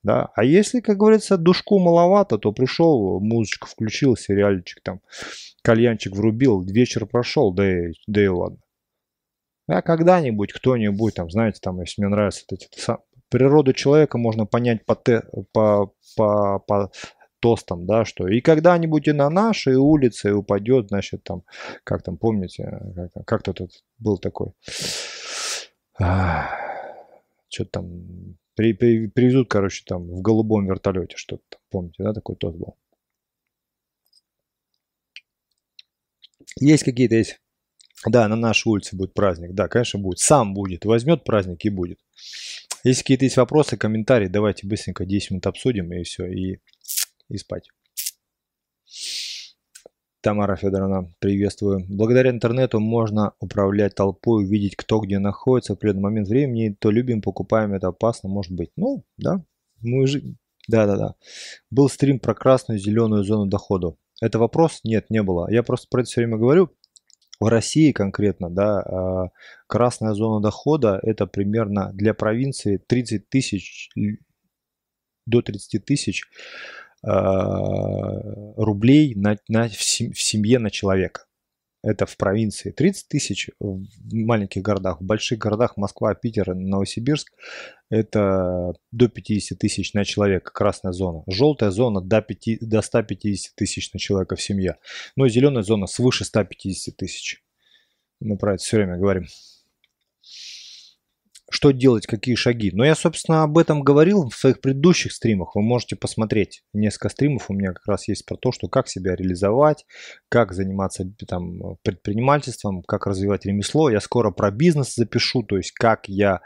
Да? А если, как говорится, душку маловато, то пришел, музычку включил, сериальчик там, кальянчик врубил, вечер прошел, да и, да и ладно. А когда-нибудь кто-нибудь, там, знаете, там, если мне нравится вот эти, природу человека можно понять по, те, по, по, по тостом, да, что и когда-нибудь и на нашей улице упадет, значит, там, как там, помните, как, то тут был такой, что-то там, при, при, привезут, короче, там, в голубом вертолете что-то, помните, да, такой тост был. Есть какие-то, есть, да, на нашей улице будет праздник, да, конечно, будет, сам будет, возьмет праздник и будет. Если какие-то есть вопросы, комментарии, давайте быстренько 10 минут обсудим и все, и и спать. Тамара Федоровна, приветствую. Благодаря интернету можно управлять толпой, увидеть, кто где находится в определенный момент времени. То любим, покупаем, это опасно, может быть. Ну, да, мы же... Да-да-да. Был стрим про красную зеленую зону дохода. Это вопрос? Нет, не было. Я просто про это все время говорю. В России конкретно, да, а, красная зона дохода это примерно для провинции 30 тысяч до 30 тысяч рублей на, на, в семье на человека. Это в провинции 30 тысяч, в маленьких городах, в больших городах Москва, Питер, Новосибирск это до 50 тысяч на человека, красная зона. Желтая зона до, 5, до 150 тысяч на человека в семье. Но зеленая зона свыше 150 тысяч. Мы про это все время говорим. Что делать, какие шаги. Но я, собственно, об этом говорил в своих предыдущих стримах. Вы можете посмотреть. Несколько стримов у меня как раз есть про то, что как себя реализовать, как заниматься там, предпринимательством, как развивать ремесло. Я скоро про бизнес запишу, то есть как я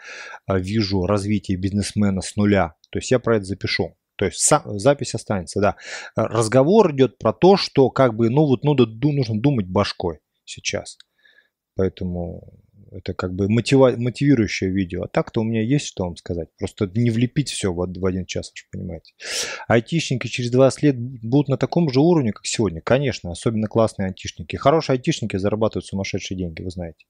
а, вижу развитие бизнесмена с нуля. То есть я про это запишу. То есть запись останется, да. Разговор идет про то, что как бы, ну вот ну, нужно думать башкой сейчас. Поэтому это как бы мотива- мотивирующее видео. А так-то у меня есть что вам сказать. Просто не влепить все в, в один час, вы же понимаете. Айтишники через 20 лет будут на таком же уровне, как сегодня. Конечно, особенно классные айтишники. Хорошие айтишники зарабатывают сумасшедшие деньги, вы знаете.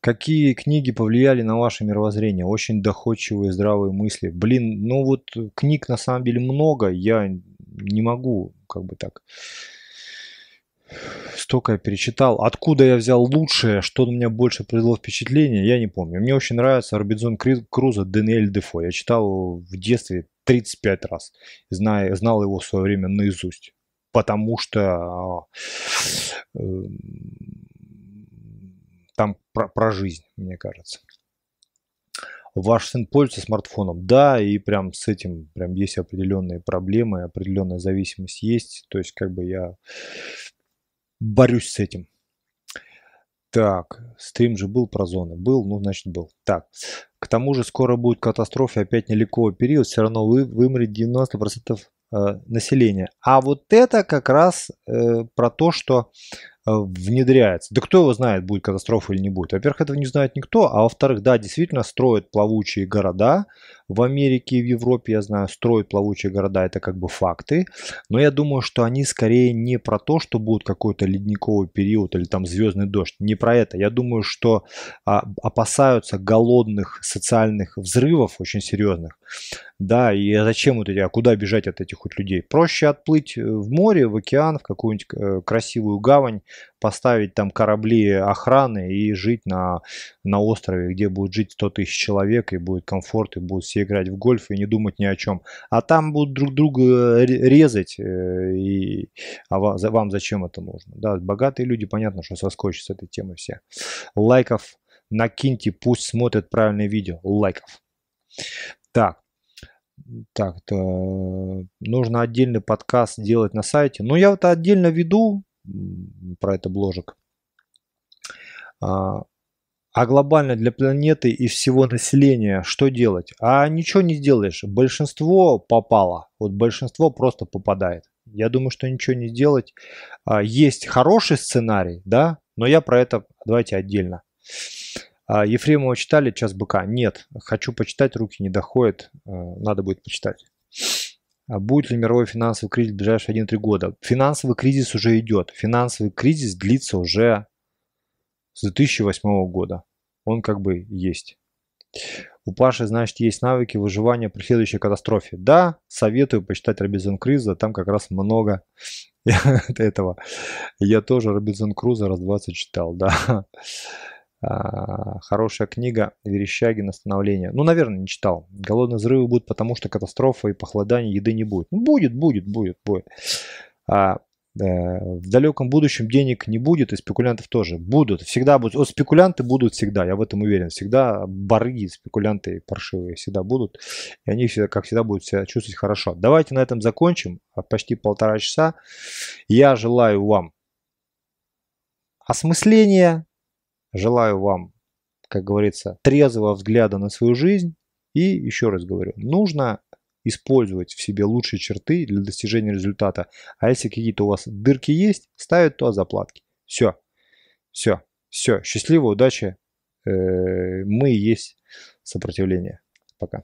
Какие книги повлияли на ваше мировоззрение? Очень доходчивые, здравые мысли. Блин, ну вот книг на самом деле много. Я не могу как бы так столько я перечитал. Откуда я взял лучшее, что на меня больше произвело впечатление, я не помню. Мне очень нравится Робинзон Круза Даниэль Дефо. Я читал в детстве 35 раз. Зная, знал его в свое время наизусть. Потому что э, там про, про жизнь, мне кажется. Ваш сын пользуется смартфоном? Да, и прям с этим прям есть определенные проблемы, определенная зависимость есть. То есть как бы я борюсь с этим. Так, стрим же был про зоны. Был, ну, значит, был. Так, к тому же скоро будет катастрофа, опять нелегковый период, все равно вы, вымрет 90% э, населения. А вот это как раз э, про то, что внедряется. Да кто его знает, будет катастрофа или не будет. Во-первых, этого не знает никто, а во-вторых, да, действительно строят плавучие города. В Америке и в Европе, я знаю, строят плавучие города, это как бы факты. Но я думаю, что они скорее не про то, что будет какой-то ледниковый период или там звездный дождь. Не про это. Я думаю, что а, опасаются голодных социальных взрывов очень серьезных. Да, и зачем вот эти, а куда бежать от этих вот людей? Проще отплыть в море, в океан, в какую-нибудь э, красивую гавань, поставить там корабли охраны и жить на, на острове, где будет жить 100 тысяч человек, и будет комфорт, и будут все играть в гольф, и не думать ни о чем. А там будут друг друга резать, э, и, а вам, зачем это нужно? Да, богатые люди, понятно, что соскочат с этой темы все. Лайков накиньте, пусть смотрят правильное видео. Лайков. Так, так, то нужно отдельный подкаст делать на сайте. Но я это отдельно веду, про это бложек. А, а глобально для планеты и всего населения что делать? А ничего не сделаешь. Большинство попало. Вот большинство просто попадает. Я думаю, что ничего не сделать. А, есть хороший сценарий, да, но я про это давайте отдельно. А, Ефремова читали «Час быка»? Нет. Хочу почитать, руки не доходят. Надо будет почитать. А будет ли мировой финансовый кризис в ближайшие 1-3 года? Финансовый кризис уже идет. Финансовый кризис длится уже с 2008 года. Он как бы есть. У Паши, значит, есть навыки выживания при следующей катастрофе. Да, советую почитать Робинзон Круза, там как раз много этого. Я тоже Робинзон Круза раз 20 читал, да. А, хорошая книга Верещагин «Становление». Ну, наверное, не читал. Голодные взрывы будут, потому что катастрофа и похолодание еды не будет. Ну, будет, будет, будет, будет. А, э, в далеком будущем денег не будет, и спекулянтов тоже будут. Всегда будут. Вот спекулянты будут всегда, я в этом уверен. Всегда барыги, спекулянты паршивые всегда будут. И они, всегда, как всегда, будут себя чувствовать хорошо. Давайте на этом закончим. Почти полтора часа. Я желаю вам осмысления, Желаю вам, как говорится, трезвого взгляда на свою жизнь. И еще раз говорю, нужно использовать в себе лучшие черты для достижения результата. А если какие-то у вас дырки есть, ставят туда заплатки. Все. Все. Все. Счастливо, удачи. Э, мы есть сопротивление. Пока.